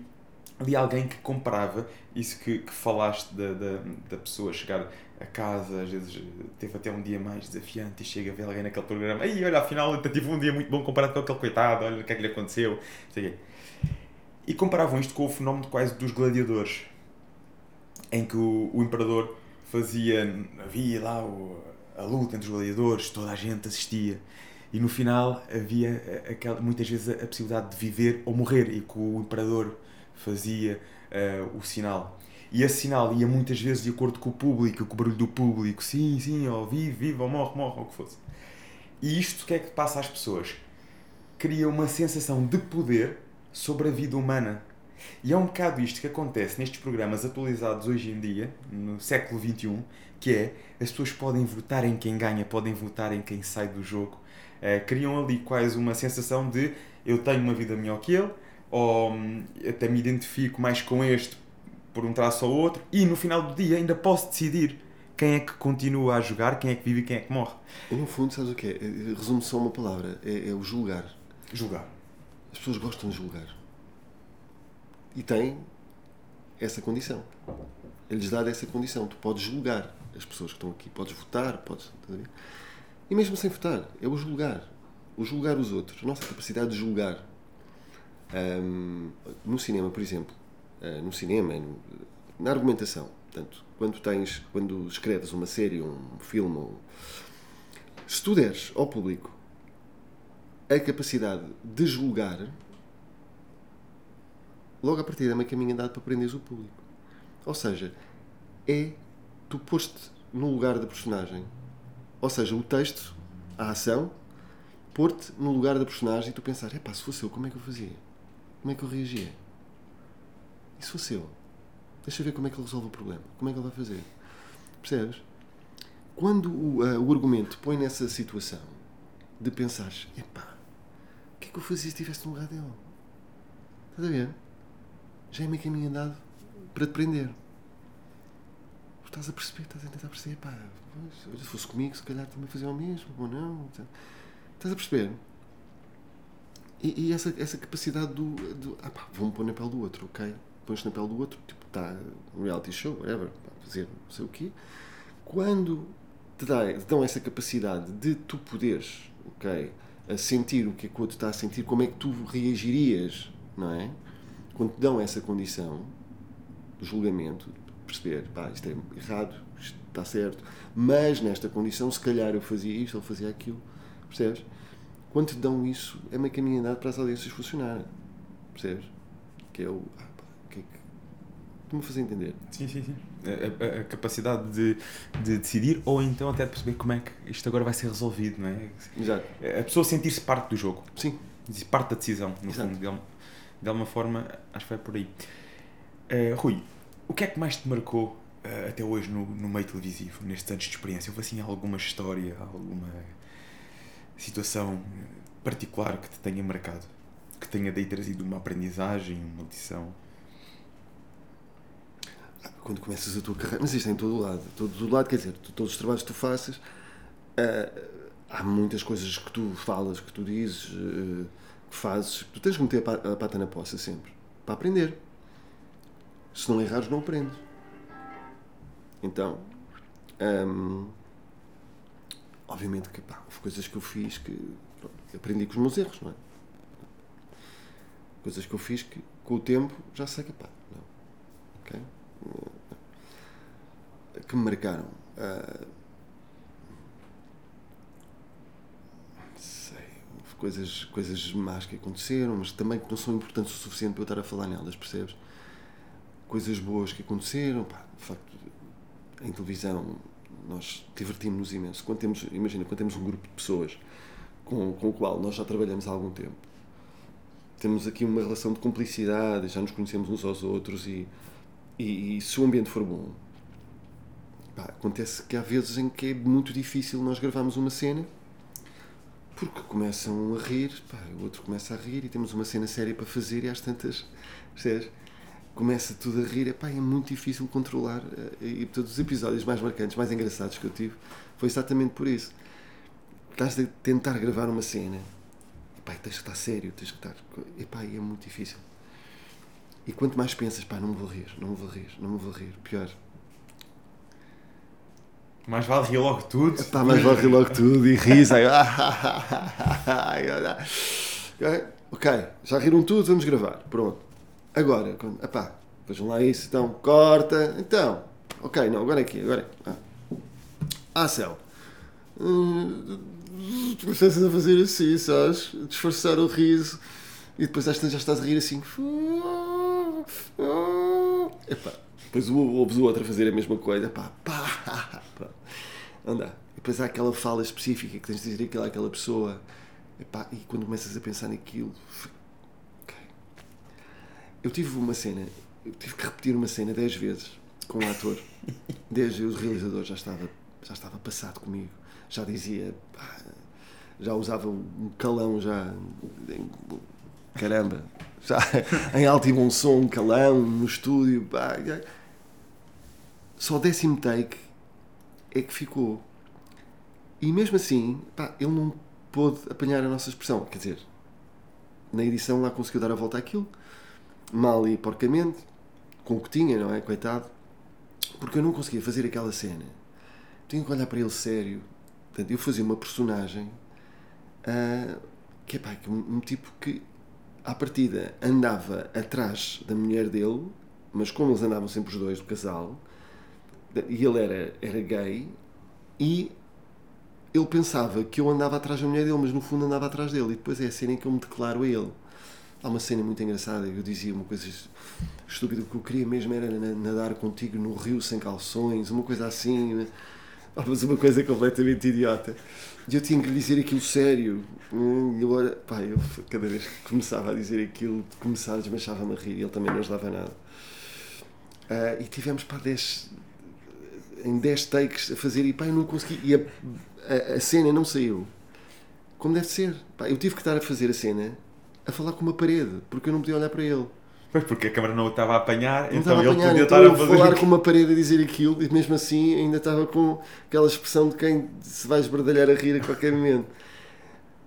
li alguém que comparava isso que, que falaste da, da, da pessoa chegar a casa, às vezes teve até um dia mais desafiante e chega a ver alguém naquele programa. Aí, olha, afinal, eu tive um dia muito bom comparado com aquele coitado, olha o que é que lhe aconteceu, sei. E comparavam isto com o fenómeno quase dos gladiadores, em que o, o imperador fazia, havia lá o- a luta entre os gladiadores, toda a gente assistia, e no final havia aquela, muitas vezes a, possibilidade de viver ou morrer, e que o imperador fazia eh, o sinal. E esse sinal ia muitas vezes de acordo com o público, com o barulho do público, sim, sim, ou vive, vive, ou morre, morre, ou o que fosse. E isto o que é que passa às pessoas? Cria uma sensação de poder sobre a vida humana. E é um bocado isto que acontece nestes programas atualizados hoje em dia, no século XXI, que é as pessoas podem votar em quem ganha, podem votar em quem sai do jogo. Eh, criam ali quase uma sensação de eu tenho uma vida melhor que ele, ou hum, até me identifico mais com este por um traço ou outro, e no final do dia ainda posso decidir quem é que continua a jogar, quem é que vive e quem é que morre. No fundo, sabes o que é? Resume só uma palavra: é, é o julgar. Julgar. As pessoas gostam de julgar. E têm essa condição. É-lhes dada essa condição. Tu podes julgar as pessoas que estão aqui, podes votar, podes. E mesmo sem votar, é o julgar. O julgar os outros. A nossa capacidade de julgar. Ahm, no cinema, por exemplo, ah, no cinema, no- na argumentação, portanto, quando tens, quando escreves uma série, um filme, se tu deres ao público a capacidade de julgar, logo a partir é meio caminho andado para prenderes o público. Ou seja, é tu poste no lugar da personagem. Ou seja, o texto, a ação, pôr-te no lugar da personagem e tu pensar, epá, se fosse eu, como é que eu fazia? Como é que eu reagia? E se fosse eu? Deixa eu ver como é que ele resolve o problema. Como é que ele vai fazer? Percebes? Quando o, ah, o argumento põe nessa situação de pensares, epá, o que é que eu fazia se estivesse no lugar dele? Estás a ver? Já é meio caminho andado para te prender. Estás a perceber, estás a tentar perceber, pá, se fosse comigo, se calhar também fazia o mesmo, ou não. Estás a perceber? E, e essa, essa capacidade do, do ah pá, vou-me pôr na pele do outro, ok? Pões na pele do outro, tipo, está um reality show, whatever, pá, fazer não sei o quê. Quando te, te dão essa capacidade de tu poderes, ok, a sentir o que é que o outro está a sentir, como é que tu reagirias, não é? Quando te dão essa condição do julgamento, perceber, pá, isto é errado, isto está certo, mas nesta condição, se calhar eu fazia isto, ele fazia aquilo, percebes? Quando te dão isso, é meio caminho andado para as audiências funcionarem, percebes? Que é o. Ah, pá, o que é que. Estou-me a fazer entender. Sim, sim, sim. A, a- a capacidade de, de decidir ou então até de perceber como é que isto agora vai ser resolvido, não é? Exato. A pessoa sentir-se parte do jogo, Sim. parte da decisão, no Exato. fundo. De, de alguma forma, acho que vai por aí. Eh, Rui, o que é que mais te marcou eh, até hoje no, no meio televisivo, nestes anos de experiência? Houve assim alguma história, alguma situação particular que te tenha marcado? Que tenha daí trazido uma aprendizagem, uma lição? Quando começas a tua carreira, mas isto é em todo o lado, todo o lado, quer dizer, todos os trabalhos que tu faças, ah, há muitas coisas que tu falas, que tu dizes, eh, que fazes, tu tens que meter a pa- a pata na poça sempre, para aprender. Se não errares, não aprendes. Então, hum, obviamente que pá, houve coisas que eu fiz que pronto, aprendi com os meus erros, não é? Coisas que eu fiz que com o tempo já sei que pá, não. Ok? Que me marcaram. Ah, sei, coisas, coisas más que aconteceram, mas também que não são importantes o suficiente para eu estar a falar nelas, percebes? Coisas boas que aconteceram, pá, de facto, em televisão nós divertimos-nos imenso. Quando temos, imagina, quando temos um grupo de pessoas com, com o qual nós já trabalhamos há algum tempo, temos aqui uma relação de cumplicidade, já nos conhecemos uns aos outros e, e, e se o ambiente for bom, pá, acontece que há vezes em que é muito difícil nós gravarmos uma cena porque começam a rir, pá, o outro começa a rir e temos uma cena séria para fazer e às tantas, percebes? Começa tudo a rir, epá, é muito difícil controlar eh, e todos os episódios mais marcantes, mais engraçados que eu tive foi exatamente por isso. Estás a tentar gravar uma cena, epá, tens que estar sério, tens que estar, epá, é muito difícil. E quanto mais pensas, pá, não me vou rir, não me vou rir, não me vou rir, pior. Mais vale rir logo tudo. Pá, mas vou rir logo tudo e ris. Aí, ok, já riram tudo, vamos gravar. Pronto. Agora, quando, epá, vejam lá isso, então, corta. Então, ok, não, agora é aqui, agora é. Ah, ação. Hum, Tu começas a fazer assim, sabes? Disfarçar o riso e depois às tantas já estás a rir assim. Epá, depois ouves o outro a fazer a mesma coisa. Pá, pá. Não dá. E depois há aquela fala específica que tens de dizer aquilo àquela pessoa. Epá, e quando começas a pensar naquilo. Eu tive uma cena, eu tive que repetir uma cena 10 vezes com um ator. 10 vezes o realizador já estava, já estava passado comigo. Já dizia. pá, já usava um calão já. Caramba! Já em alto e bom som, calão no estúdio. Pá, já. Só o décimo take é que ficou. E mesmo assim, pá, ele não pôde apanhar a nossa expressão. Quer dizer, na edição lá conseguiu dar a volta àquilo, mal e porcamente, com o que tinha, não é? Coitado. Porque eu não conseguia fazer aquela cena. Tinha que olhar para ele sério. Portanto, eu fazia uma personagem uh, que é pá, um, um tipo que à partida andava atrás da mulher dele, mas como eles andavam sempre os dois do casal, e ele era, era gay, e ele pensava que eu andava atrás da mulher dele, mas no fundo andava atrás dele. E depois é a cena em que eu me declaro a ele. Há uma cena muito engraçada, eu dizia uma coisa estúpida, o que eu queria mesmo era nadar contigo no rio sem calções, uma coisa assim, né? mas uma coisa completamente idiota. E eu tinha que lhe dizer aquilo sério. E agora, pá, eu cada vez que começava a dizer aquilo, começava, desmanchava-me a rir ele também não ajudava nada. Uh, e tivemos, pá, 10, em 10 takes a fazer e, pá, eu não consegui. E a, a, a cena não saiu. Como deve ser. Pá, eu tive que estar a fazer a cena a falar com uma parede, porque eu não podia olhar para ele. Pois, porque a câmara não o estava a apanhar, não então ele apanhar, podia então estar a fazer... falar com uma parede a dizer aquilo e mesmo assim ainda estava com aquela expressão de quem se vai esbardalhar a rir a qualquer momento.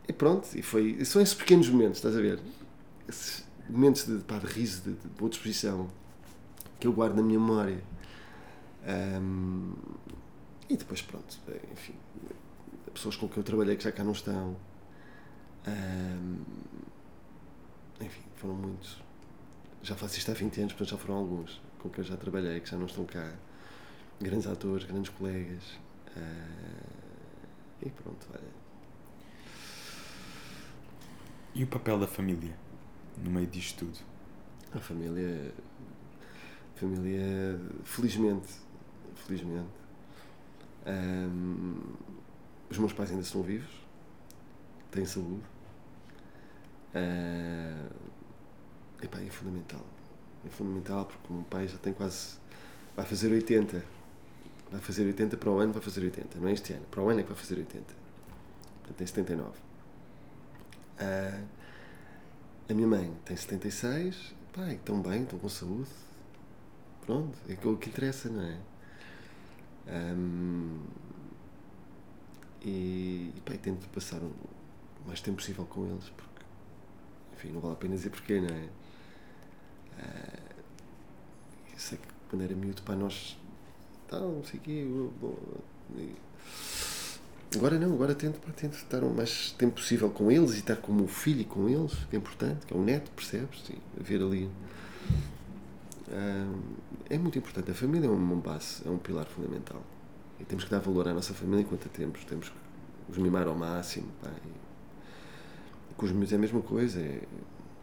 E pronto, e foi, são esses pequenos momentos, estás a ver? Esses momentos de, pá, de riso, de, de boa disposição que eu guardo na minha memória. Um, e depois, pronto, enfim, pessoas com quem eu trabalhei que já cá não estão. Um, enfim, foram muitos já faço isto há 20 anos, portanto já foram alguns com quem eu já trabalhei, que já não estão cá. Grandes atores, grandes colegas. Uh, e pronto, olha. E o papel da família no meio disto tudo? A família. Família, felizmente. Felizmente. Um, os meus pais ainda estão vivos, têm saúde. Uh, Epá, é fundamental. É fundamental porque o meu pai já tem quase. vai fazer 80. Vai fazer 80 para o ano, vai fazer 80. Não é este ano, para o ano é que vai fazer 80. Portanto, tem 79. Ah, a minha mãe tem 76. Pai, estão bem, estão com saúde. Pronto, é o que interessa, não é? Um, e, e tento passar o mais tempo possível com eles, porque, enfim, não vale a pena dizer porquê, não é? Uh, sei que quando era miúdo, para nós. Tal, não sei o quê. Agora não, agora tento, pá, tento estar o mais tempo possível com eles e estar como filho com eles, que é importante, que é o neto, percebes? Sim, ver ali. É muito importante. A família é um base, é um pilar fundamental. E temos que dar valor à nossa família enquanto a temos. Temos que os mimar ao máximo. Pá, e, com os meus é a mesma coisa. É,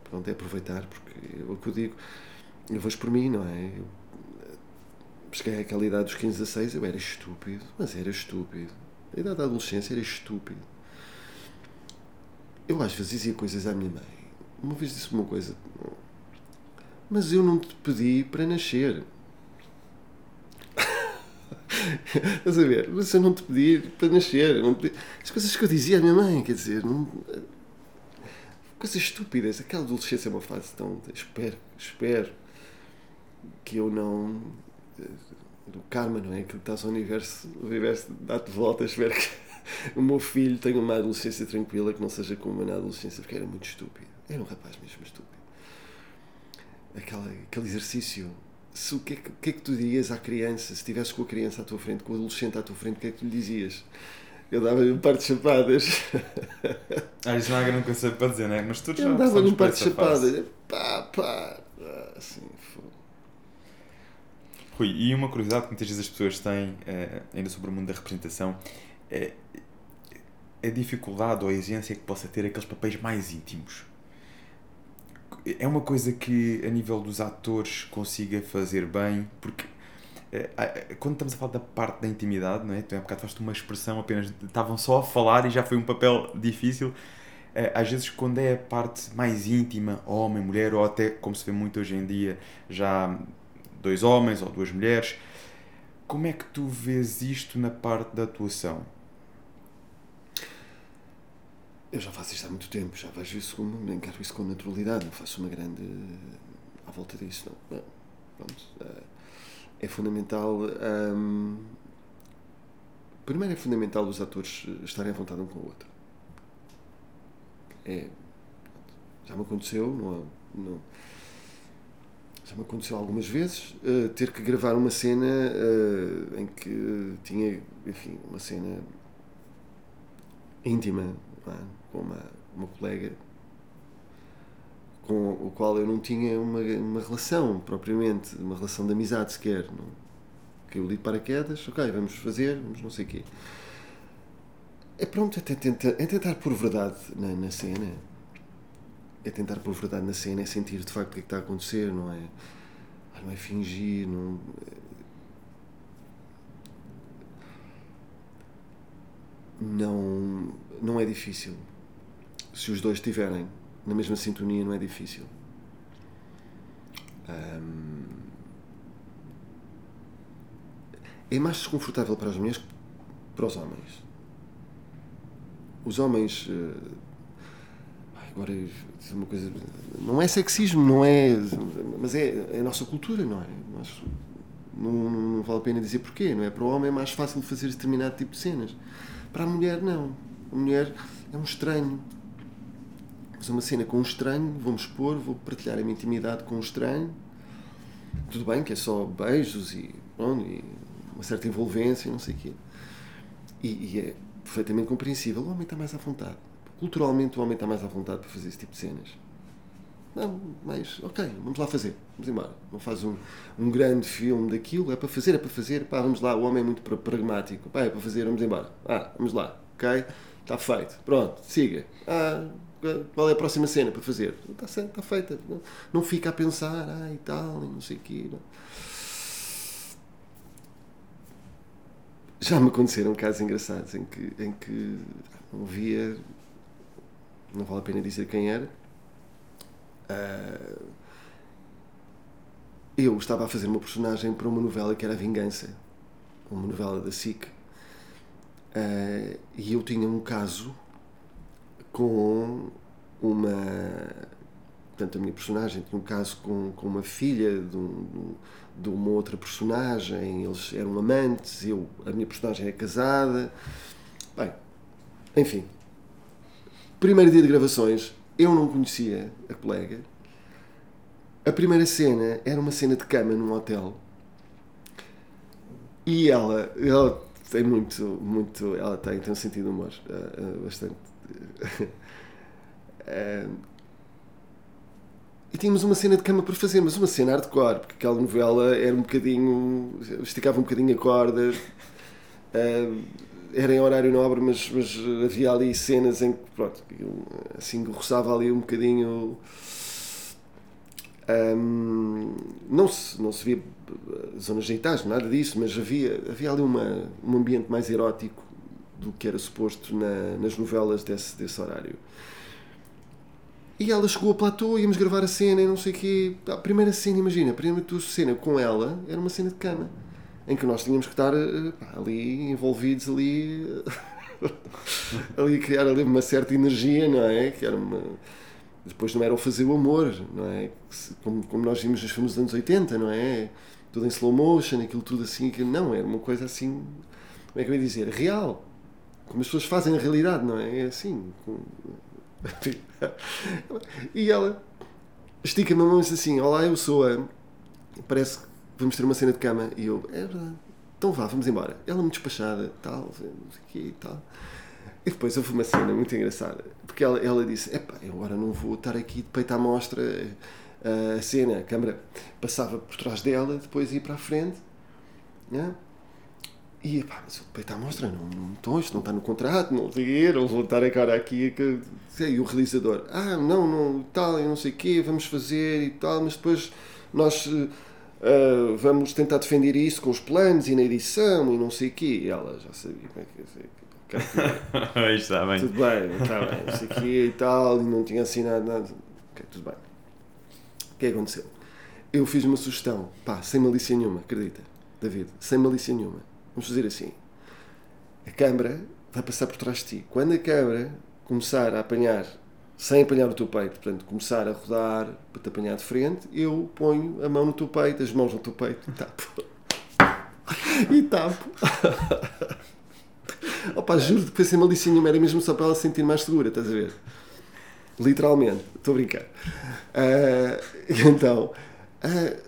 Pronto, é aproveitar, porque é o que eu digo, eu vejo por mim, não é? Eu cheguei àquela idade dos 15 a 16, eu era estúpido, mas era estúpido. A idade da adolescência era estúpido. Eu às vezes dizia coisas à minha mãe. Uma vez disse uma coisa, mas eu não te pedi para nascer. A ver? Mas eu não te pedi para nascer. Pedi... As coisas que eu dizia à minha mãe, quer dizer, não coisas estúpidas. Aquela adolescência é uma fase tão. Espero, espero que eu não. Do karma, não é? Que estás ao universo, o universo dá-te volta. Espero que o meu filho tenha uma adolescência tranquila, que não seja como na adolescência, porque era muito estúpido. Era um rapaz mesmo estúpido. Aquela, aquele exercício. Se, o, que é que, o que é que tu dirias à criança, se estivesse com a criança à tua frente, com o adolescente à tua frente, o que é que tu lhe dizias? Eu dava-lhe um par de chapadas. Ah, isso não grande coisa para dizer, não é? Mas tu já Eu dava-lhe um par de chapadas. Pá, pá. Assim. Rui, e uma curiosidade que muitas vezes as pessoas têm, eh, ainda sobre o mundo da representação, é a dificuldade ou a exigência que possa ter aqueles papéis mais íntimos. É uma coisa que, a nível dos atores, consiga fazer bem, porque é, é, quando estamos a falar da parte da intimidade, não é? Tu há bocado fazes uma expressão apenas, estavam só a falar e já foi um papel difícil. É, às vezes, quando é a parte mais íntima, homem, mulher, ou até, como se vê muito hoje em dia, já dois homens ou duas mulheres, como é que tu vês isto na parte da atuação? Eu já faço isto há muito tempo, já vejo isso como, encaro isso com naturalidade, não faço uma grande. à volta disso, não. não. Uh é fundamental hum, primeiro é fundamental os atores estarem à vontade um com o outro. É, já me aconteceu, não, não já me aconteceu algumas vezes uh, ter que gravar uma cena uh, em que tinha, enfim, uma cena íntima com uma, uma colega com o qual eu não tinha uma, uma relação propriamente, uma relação de amizade sequer. Não? Que eu li de paraquedas, ok, vamos fazer, vamos não sei o quê. É pronto, é tentar, é tentar pôr verdade na, na cena. É tentar pôr verdade na cena, é sentir de facto o que, é que está a acontecer, não é? Ah, não é fingir, não. Não, não é difícil. Se os dois estiverem na mesma sintonia, não é difícil. é mais desconfortável para as mulheres que para os homens. Os homens. Agora, dizer uma coisa. Não é sexismo, não é. Mas é, é a nossa cultura, não é? Nós, não, não, vale a pena dizer porquê, não é? Para o homem é mais fácil fazer determinado tipo de cenas. Para a mulher, não. A mulher é um estranho. Fazer uma cena com um estranho, vou-me expor, vou partilhar a minha intimidade com um estranho. Tudo bem que é só beijos e, bom, e uma certa envolvência, não sei o quê. E, e é perfeitamente compreensível. O homem está mais à vontade. Culturalmente, o homem está mais à vontade para fazer esse tipo de cenas. Não, mas, ok, vamos lá fazer, vamos embora. Não faz um, um grande filme daquilo, é para fazer, é para fazer, pá, vamos lá. O homem é muito pragmático, pá, é para fazer, vamos embora. Ah, vamos lá, ok? Está feito, pronto, siga. Ah, qual é a próxima cena para fazer? Está, está feita. Não, não fica a pensar, ah, e tal, e não sei o quê. Não. Já me aconteceram casos engraçados em que, em que não via, não vale a pena dizer quem era. Uh, eu estava a fazer uma personagem para uma novela que era a Vingança, uma novela da SIC. Uh, e eu tinha um caso com uma. Portanto, a minha personagem tinha um caso com, com uma filha de, um, de uma outra personagem, eles eram amantes, eu, a minha personagem é casada. Bem, enfim. Primeiro dia de gravações, eu não conhecia a colega. A primeira cena era uma cena de cama num hotel. E ela, ela tem muito, muito, ela tem, tem um sentido de humor uh, uh, bastante e tínhamos uma cena de cama para fazer, mas uma cena hardcore, porque aquela novela era um bocadinho. esticava um bocadinho a corda. Era em horário nobre, mas, mas havia ali cenas em que, pronto, assim, roçava ali um bocadinho. Um, não, se, não se via zonas genitais, nada disso, mas havia, havia ali uma, um ambiente mais erótico do que era suposto na, nas novelas desse, desse horário. E ela chegou a platô, íamos gravar a cena e não sei o quê. A primeira cena, imagina, a primeira cena com ela era uma cena de cama. Em que nós tínhamos que estar eh, ali envolvidos ali, ali a criar ali uma certa energia, não é? Que era uma... Depois não era o fazer o amor, não é? Como, como nós vimos nos filmes dos anos 80, não é? Tudo em slow motion, aquilo tudo assim, que não, era uma coisa assim, como é que eu ia dizer? Real como as pessoas fazem na realidade, não é? É assim. e ela estica-me a mão e diz assim: Olá, eu sou a. Parece vamos ter uma cena de cama. E eu, é verdade. Então vá, vamos embora. Ela muito despachada, tal, o quê e tal. E depois houve uma cena muito engraçada, porque ela, ela disse: Epá, eu agora não vou estar aqui de peito à mostra a cena. A câmera passava por trás dela, depois ia para a frente. Né? E pá, mas o peito à mostra, não, não, então, isto não está no contrato, não sei não vou estar a cara aqui. Que, sei, e o realizador, ah, não, não, tal, e não sei o quê, vamos fazer e tal, mas depois nós uh, vamos tentar defender isso com os planos e na edição e não sei o quê. E ela já sabia como é que ia está bem. Tudo bem, está bem, não sei o quê e tal, e não tinha assinado nada. Ok, tudo bem. O que é que aconteceu? Eu fiz uma sugestão, pá, sem malícia nenhuma, acredita, David, sem malícia nenhuma Vamos fazer assim. A câmara vai passar por trás de ti. Quando a câmara começar a apanhar, sem apanhar o teu peito, portanto, começar a rodar para te apanhar de frente, eu ponho a mão no teu peito, as mãos no teu peito e tapo. e tapo. Opa, juro que pensei malícia nenhuma, era mesmo só para ela se sentir mais segura, estás a ver? Literalmente, estou a brincar. Uh, então, uh,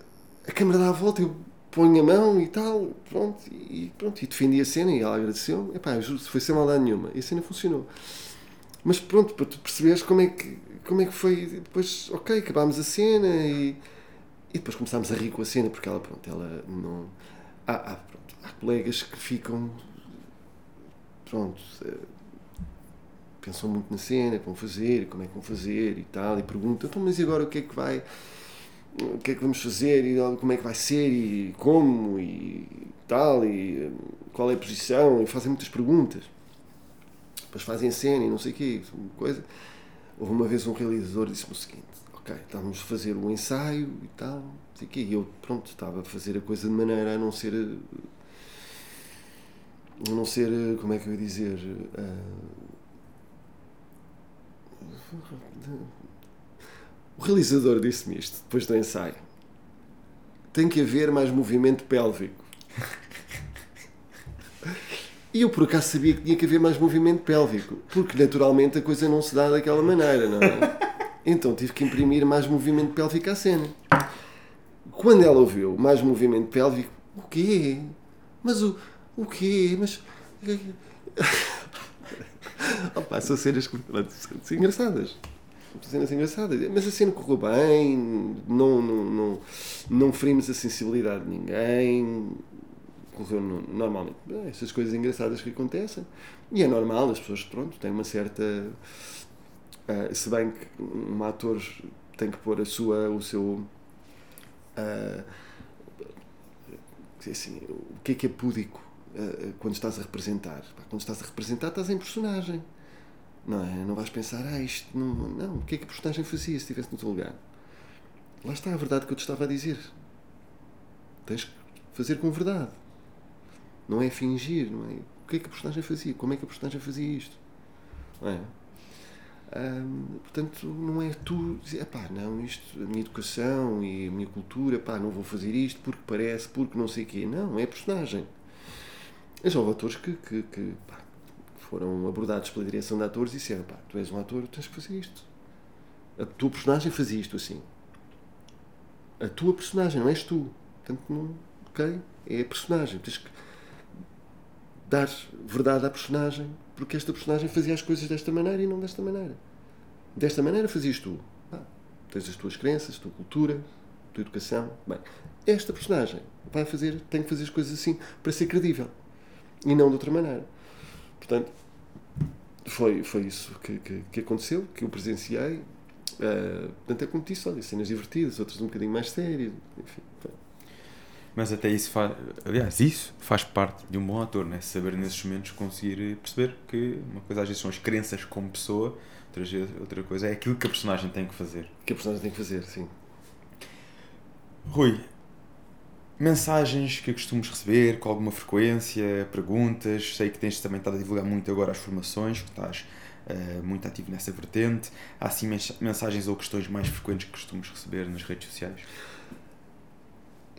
a câmera dá a volta, eu ponho a mão e tal, pronto, e pronto, e defendi a cena e ela agradeceu-me. Epá, juro, foi sem maldade nenhuma, e a cena funcionou. Mas pronto, para tu perceberes como é que, como é que foi, depois, ok, acabámos a cena e, e depois começámos a rir com a cena, porque ela, pronto, ela não... Há, há, pronto, há colegas que ficam, pronto, eh, pensam muito na cena, como fazer, como é que vão fazer e tal, e perguntam, então, mas e agora o que é que vai, o que é que vamos fazer, e como é que vai ser, e como, e tal, e eh, qual é a posição, e fazem muitas perguntas. Depois fazem cena e não sei o quê, coisa. Houve uma vez um realizador disse-me o seguinte, ok, estávamos a fazer um ensaio e tal, não sei o quê, e eu, pronto, estava a fazer a coisa de maneira a não ser... A não ser, como é que eu ia dizer... O realizador disse-me isto depois do ensaio. Tem que haver mais movimento pélvico. E eu por acaso sabia que tinha que haver mais movimento pélvico, porque naturalmente a coisa não se dá daquela maneira, não é? Então tive que imprimir mais movimento pélvico à cena. Quando ela ouviu mais movimento pélvico, o quê? Mas o, o quê? Mas. Opa, são cenas são engraçadas. São cenas engraçadas. Mas a cena correu bem, não, não, não, não ferimos a sensibilidade de ninguém, correu normalmente. Essas coisas engraçadas que acontecem. E é normal, as pessoas, pronto, têm uma certa. Uh, se bem que um ator tem que pôr a sua, o seu. Uh, assim, o que é que é púdico uh, quando estás a representar? Quando estás a representar, estás em personagem. Não é? Não vais pensar, ah, isto não. Não, o que é que a personagem fazia se estivesse no teu lugar? Lá está a verdade que eu te estava a dizer. Tens que fazer com verdade. Não é fingir, não é? O que é que a personagem fazia? Como é que a personagem fazia isto? Não é? Hum, portanto, não é tu dizer, pá, não, isto, a minha educação e a minha cultura, pá, não vou fazer isto porque parece, porque não sei o quê. Não, é a personagem. Já houve atores que, que, que pá, foram abordados pela direção de atores e disseram, pá, tu és um ator, tens que fazer isto. A tua personagem fazia isto assim. A tua personagem, não és tu. Portanto, não, ok? É a personagem. Tens que dar verdade à personagem, porque esta personagem fazia as coisas desta maneira e não desta maneira. Desta maneira fazias tu. Ah, tens as tuas crenças, a tua cultura, a tua educação. Bem, esta personagem vai fazer, tem que fazer as coisas assim para ser credível e não de outra maneira. Portanto, foi, foi isso que, que, que aconteceu, que eu presenciei. Uh, portanto, é como disse, olha, cenas divertidas, outras um bocadinho mais sérias, enfim. Mas até isso faz. Aliás, isso faz parte de um bom ator, né? Saber nesses momentos conseguir perceber que uma coisa às vezes são as crenças como pessoa, outra, outra coisa é aquilo que a personagem tem que fazer. Que a personagem tem que fazer, sim. Rui, mensagens que costumas receber com alguma frequência, perguntas. Sei que tens também estado a divulgar muito agora as formações, que estás uh, muito ativo nessa vertente. Há assim mensagens ou questões mais frequentes que costumas receber nas redes sociais?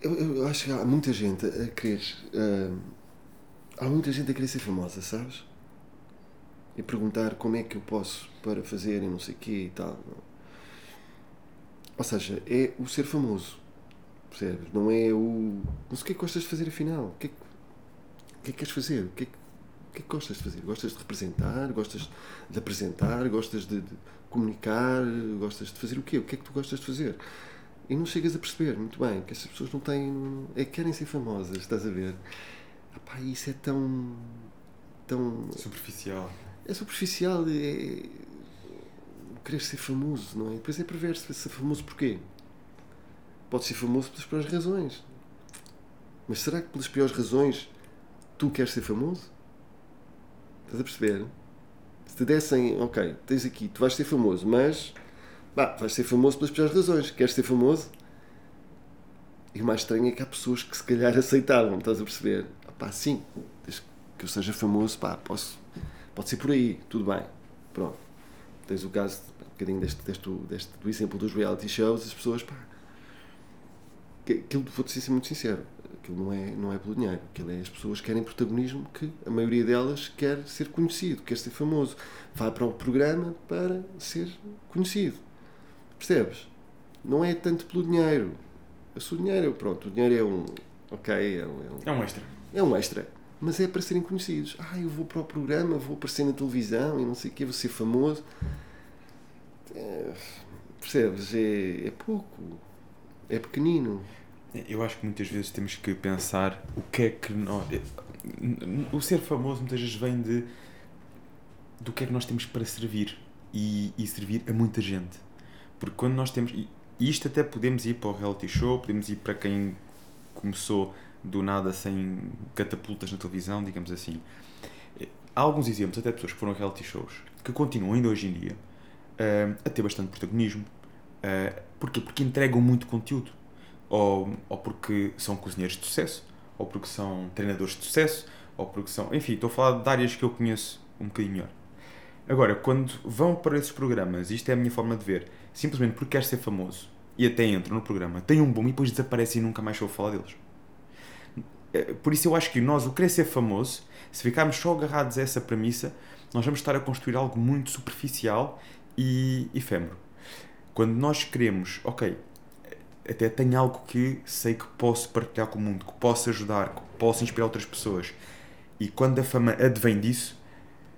Eu, eu, acho que há muita gente a querer. Uh, há muita gente a querer ser famosa, sabes? E perguntar como é que eu posso para fazer e não sei o quê e tal. Ou seja, é o ser famoso. Percebes? Não é o. Mas o que é que gostas de fazer afinal? O que é que, o que, é que queres fazer? O que, é que, o que é que gostas de fazer? Gostas de representar? Gostas de apresentar? Gostas de, de comunicar? Gostas de fazer o quê? O que é que tu gostas de fazer? E não chegas a perceber muito bem que essas pessoas não têm. é que querem ser famosas, estás a ver? Epá, isso é tão. tão. superficial. É superficial, é. querer ser famoso, não é? Depois é perverso, ser famoso porquê? Pode ser famoso pelas piores razões. Mas será que pelas piores razões tu queres ser famoso? Estás a perceber? Se te dessem, ok, tens aqui, tu vais ser famoso, mas Bah, vais ser famoso pelas piores razões. Queres ser famoso? E o mais estranho é que há pessoas que se calhar aceitavam, estás a perceber? Ah, pá, sim, desde que eu seja famoso, pá, posso, pode ser por aí, tudo bem. Pronto. Tens o caso, um bocadinho deste, deste, deste, do exemplo dos reality shows, as pessoas, pá, aquilo, vou-te ser muito sincero, aquilo não é, não é pelo dinheiro, aquilo é as pessoas que querem protagonismo, que a maioria delas quer ser conhecido, quer ser famoso. Vai para o programa para ser conhecido. Percebes? Não é tanto pelo dinheiro. O dinheiro, pronto, o dinheiro é um. Ok, é um, é um extra. É um extra. Mas é para serem conhecidos. Ah, eu vou para o programa, vou aparecer na televisão e não sei o quê, vou ser famoso. É, percebes? É, é pouco. É pequenino. Eu acho que muitas vezes temos que pensar o que é que nós. O ser famoso muitas vezes vem de. do que é que nós temos para servir e, e servir a muita gente. Porque quando nós temos. E isto até podemos ir para o reality show, podemos ir para quem começou do nada sem catapultas na televisão, digamos assim. Há alguns exemplos, até pessoas que foram a reality shows, que continuam ainda hoje em dia uh, a ter bastante protagonismo. Uh, porquê? Porque entregam muito conteúdo ou, ou porque são cozinheiros de sucesso, ou porque são treinadores de sucesso, ou porque são. Enfim, estou a falar de áreas que eu conheço um bocadinho melhor. Agora, quando vão para esses programas, isto é a minha forma de ver, simplesmente porque quer ser famoso e até entram no programa, têm um boom e depois desaparecem e nunca mais vou falar deles. É, por isso eu acho que nós, o querer ser famoso, se ficarmos só agarrados a essa premissa, nós vamos estar a construir algo muito superficial e efêmero. Quando nós queremos, ok, até tenho algo que sei que posso partilhar com o mundo, que posso ajudar, que posso inspirar outras pessoas. E quando a fama advém disso,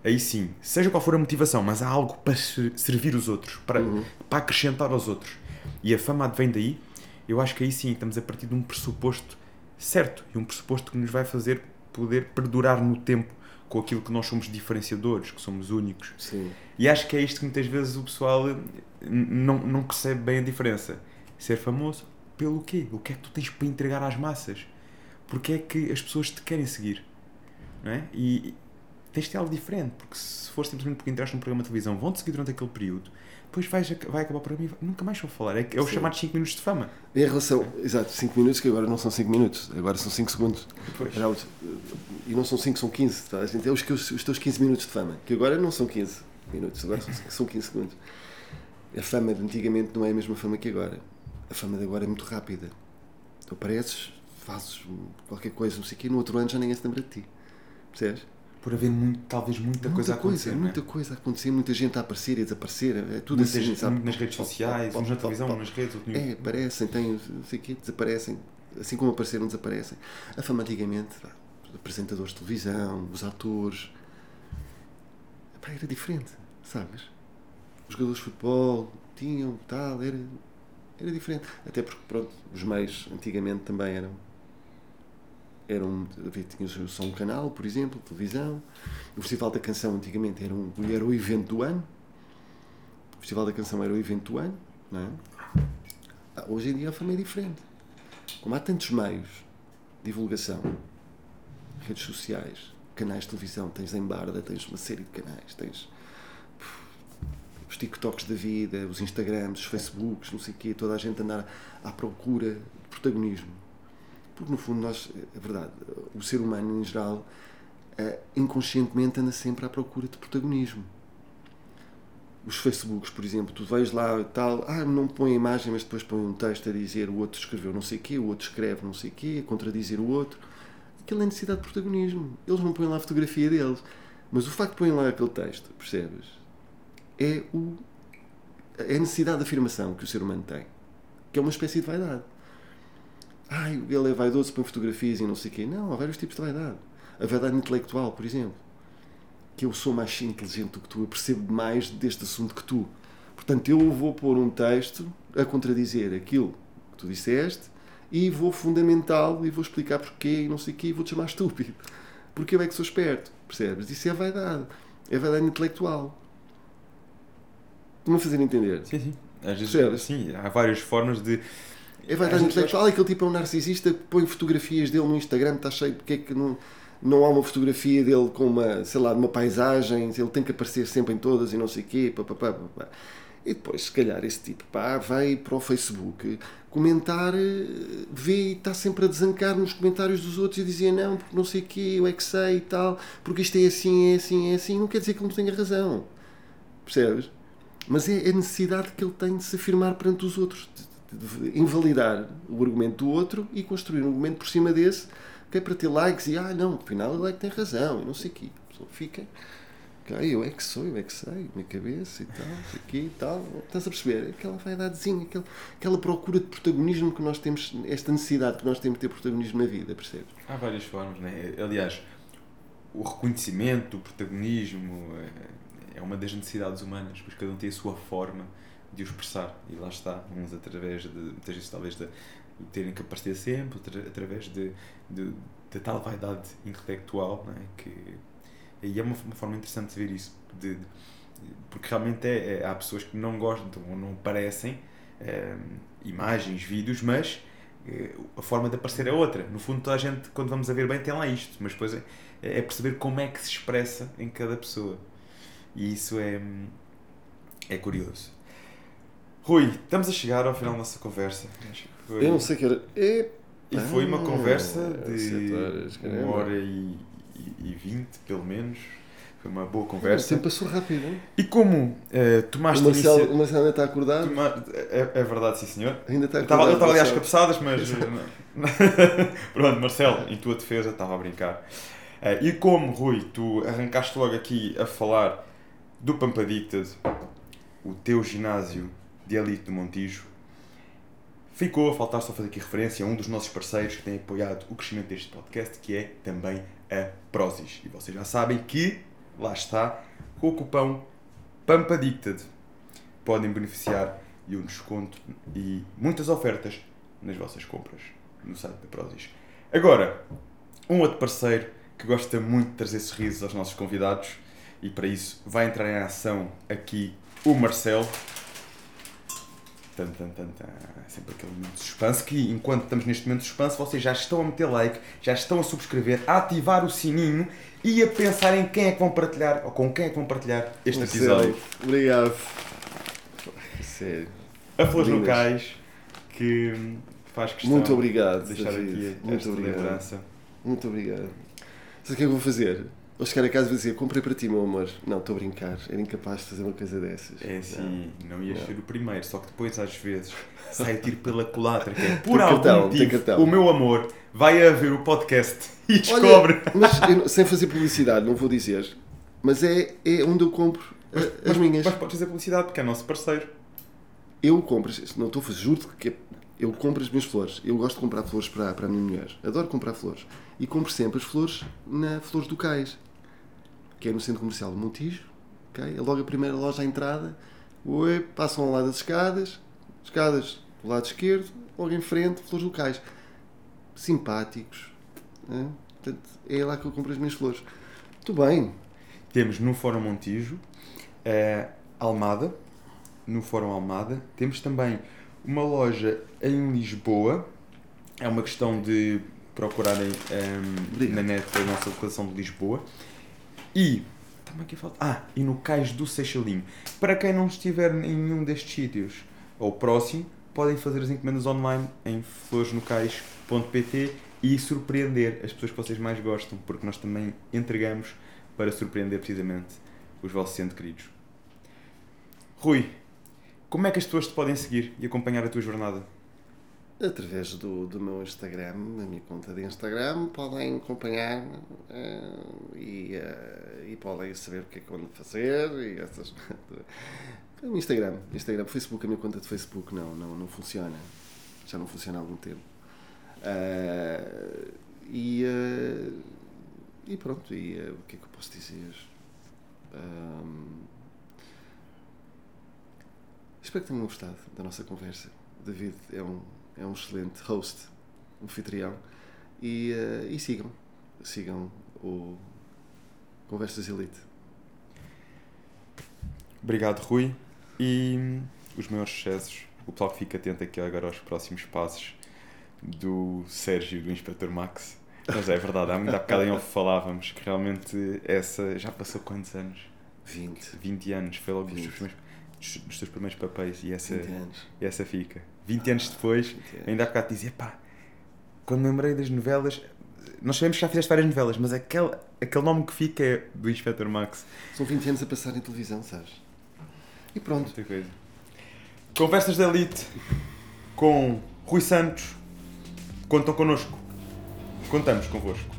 aí sim, seja qual for a motivação, mas há algo para servir os outros, para, uhum. para acrescentar aos outros. E a fama advém daí, eu acho que aí sim estamos a partir de um pressuposto certo e um pressuposto que nos vai fazer poder perdurar no tempo com aquilo que nós somos diferenciadores, que somos únicos. Sim. E acho que é isto que muitas vezes o pessoal não, não percebe bem a diferença ser famoso pelo quê? O que é que tu tens para entregar às massas? Porque é que as pessoas te querem seguir? Não é? E tens de ter algo diferente, porque se for simplesmente porque entraste num programa de televisão, vão-te seguir durante aquele período, depois vais, vai acabar para mim nunca mais vou falar. É, é o chamado 5 minutos de fama. Em relação, exato, 5 minutos que agora não são 5 minutos, agora são 5 segundos. Pois. E não são 5, são 15. Tá? A gente é os, os teus 15 minutos de fama, que agora não são 15 minutos, agora são 15 segundos. A fama de antigamente não é a mesma fama que agora a fama de agora é muito rápida. Tu apareces, fazes qualquer coisa, não sei o quê, no outro ano já ninguém se lembra de ti. Percebes? Por haver muito, talvez muita, muita coisa a acontecer. Coisa, muita é? coisa a acontecer, muita gente a aparecer e a desaparecer. É tudo Muitas, assim, sabe? Nas redes sociais, uns na televisão, uns nas redes, outros É, aparecem, têm, não sei o quê, desaparecem. Assim como apareceram, desaparecem. A fama antigamente, apresentadores de televisão, os atores. era diferente, sabes? Os jogadores de futebol tinham, tal, era era diferente. Até porque, pronto, os meios antigamente também eram. Eram tinha só um canal, por exemplo, televisão. O Festival da Canção antigamente era, um, era o evento do ano. O Festival da Canção era o evento do ano, não é? Ah, hoje em dia a fama é diferente. Como há tantos meios de divulgação, redes sociais, canais de televisão, tens em Barda, tens uma série de canais, tens os TikToks da vida, os Instagrams, os Facebooks, não sei o quê, toda a gente andar à procura de protagonismo. Porque, no fundo, nós, é verdade, o ser humano em geral, é, inconscientemente anda sempre à procura de protagonismo. Os Facebooks, por exemplo, tu vês lá tal, ah, não põe imagem, mas depois põe um texto a dizer o outro escreveu não sei o quê, o outro escreve não sei o quê, a contradizer o outro. Aquilo é necessidade de protagonismo. Eles não põem lá a fotografia deles. Mas o facto de põem lá aquele texto, percebes? é, o, é a necessidade de afirmação que o ser humano tem, que é uma espécie de vaidade. Ai, ele é vaidoso, põe fotografias e não sei o quê. Não, há vários tipos de vaidade. A vaidade intelectual, por exemplo. Que eu sou mais inteligente do que tu, eu percebo mais deste assunto que tu. Portanto, eu vou pôr um texto a contradizer aquilo que tu disseste e vou fundamentá-lo e vou explicar porquê e não sei o quê e vou-te chamar estúpido. Porque eu é que sou esperto, percebes? Isso é vaidade. É vaidade intelectual. Estou-me a fazer entender. Sim, sim. Às vezes, sim, há várias formas de. É verdade, intelectual, aquele tipo é um narcisista que põe fotografias dele no Instagram, está cheio, porque é que não, não há uma fotografia dele com uma, sei lá, uma paisagem, ele tem que aparecer sempre em todas e não sei o quê, papapá, papapá. E depois, se calhar, esse tipo pá, vai para o Facebook comentar, vê e está sempre a desancar nos comentários dos outros e dizer não, porque não sei o quê, eu é que sei e tal, porque isto é assim, é assim, é assim. Não quer dizer que ele não tenha razão. Percebes? Mas é a necessidade que ele tem de se afirmar perante os outros, invalidar o argumento do outro e construir um argumento por cima desse, que é para ter likes e, ah, não, afinal ele é que tem razão, e não sei o quê. A pessoa fica, ah, eu é que sou, eu é que sei, minha cabeça e tal, isso aqui e tal. Estás a perceber? Aquela vaidadezinha, aquela, aquela procura de protagonismo que nós temos, esta necessidade que nós temos de ter protagonismo na vida, percebes? Há várias formas, né? Aliás, o reconhecimento, o protagonismo é, é uma das necessidades humanas, pois cada um tem a sua forma de o expressar. E lá está, uns através de, muitas vezes, talvez, de, terem que aparecer sempre, através de, de, de tal vaidade intelectual, não é? que e é uma, uma forma interessante de ver isso, de, de porque realmente é, é, há pessoas que não gostam ou não parecem é, imagens, vídeos, mas é, a forma de aparecer é outra. No fundo, toda a gente, quando vamos a ver bem, tem lá isto, mas depois é, é perceber como é que se expressa em cada pessoa. E isso é, é curioso. Rui, estamos a chegar ao final da nossa conversa. Foi... Eu não sei que era. E, e foi uma conversa de horas, uma hora e e vinte, pelo menos. Foi uma boa conversa. O tempo passou rápido, E como uh, tomaste o Marcelo, inicia... o Marcelo ainda está acordado? Toma... É, é, verdade, sim senhor. Ainda está acordado. Eu estava ali às cabeçadas, mas... Pronto, Marcelo, em tua defesa, estava a brincar. Uh, e como, Rui, tu arrancaste logo aqui a falar do Pampadicted, o teu ginásio de elite do Montijo, ficou a faltar só fazer aqui referência a um dos nossos parceiros que tem apoiado o crescimento deste podcast, que é também a Prozis. E vocês já sabem que, lá está, com o cupão PAMPADICTED podem beneficiar de um desconto e muitas ofertas nas vossas compras no site da Prozis. Agora, um outro parceiro que gosta muito de trazer sorrisos aos nossos convidados e para isso vai entrar em ação aqui o Marcelo. Tan, tan, tan, tan. Sempre aquele momento de suspense que, enquanto estamos neste momento de suspense, vocês já estão a meter like, já estão a subscrever, a ativar o sininho e a pensar em quem é que vão partilhar, ou com quem é que vão partilhar este episódio. Obrigado. Sério. A Flores Locais, que faz questão Muito obrigado, de deixar David. aqui Muito obrigado. lembrança. Muito obrigado. Sabe o que é que eu vou fazer? Vou chegar a casa e vou dizer, comprei para ti, meu amor. Não, estou a brincar. Era incapaz de fazer uma coisa dessas. É assim, não, não ia ser o primeiro. Só que depois, às vezes, sai tiro pela culatra. Que é, por algum cartão, motivo, o meu amor vai a ver o podcast e descobre. Olha, mas eu, sem fazer publicidade, não vou dizer. Mas é, é onde eu compro mas, as mas, minhas. Mas podes fazer publicidade porque é nosso parceiro. Eu compro, não estou a fazer, juro que é, eu compro as minhas flores. Eu gosto de comprar flores para, para a minha mulher. Adoro comprar flores. E compro sempre as flores na Flores do Cais que é no centro comercial do Montijo. Okay? É logo a primeira loja à entrada. Oi, passam ao lado das escadas, escadas do lado esquerdo, logo em frente, flores locais. Simpáticos. Né? Portanto, é lá que eu compro as minhas flores. Muito bem. Temos no Fórum Montijo, é, Almada, no Fórum Almada. Temos também uma loja em Lisboa. É uma questão de procurarem um, na net a nossa localização de Lisboa. E. Ah, e no Cais do Seixalinho. Para quem não estiver em nenhum destes sítios ou próximo, podem fazer as encomendas online em floresnocais.pt e surpreender as pessoas que vocês mais gostam, porque nós também entregamos para surpreender precisamente os vossos entes queridos. Rui, como é que as pessoas te podem seguir e acompanhar a tua jornada? Através do, do meu Instagram, da minha conta de Instagram, podem acompanhar uh, e, uh, e podem saber o que é que vão fazer e essas. Instagram, Instagram, Facebook, a minha conta de Facebook não, não, não funciona. Já não funciona há algum tempo. Uh, e, e pronto, e o que é que eu posso dizer? Espero que tenham gostado da nossa conversa. David é um é um excelente host, anfitrião. E, uh, e sigam, sigam o Conversas Elite. Obrigado, Rui. E os meus sucessos. O pessoal que fica atento aqui agora aos próximos passos do Sérgio, do Inspector Max. Mas é verdade, há muito há bocado em off falávamos que realmente essa já passou quantos anos? 20. 20 anos, foi logo 20. dos, teus, dos teus primeiros papéis e essa, e essa fica. 20 anos depois, 20 anos. ainda há bocado dizia, pá, quando me lembrei das novelas, nós sabemos que já fizeste várias novelas, mas aquele, aquele nome que fica é do Inspector Max. São 20 anos a passar em televisão, sabes? E pronto. Muita coisa. Conversas da Elite. com Rui Santos. Contam connosco. Contamos convosco.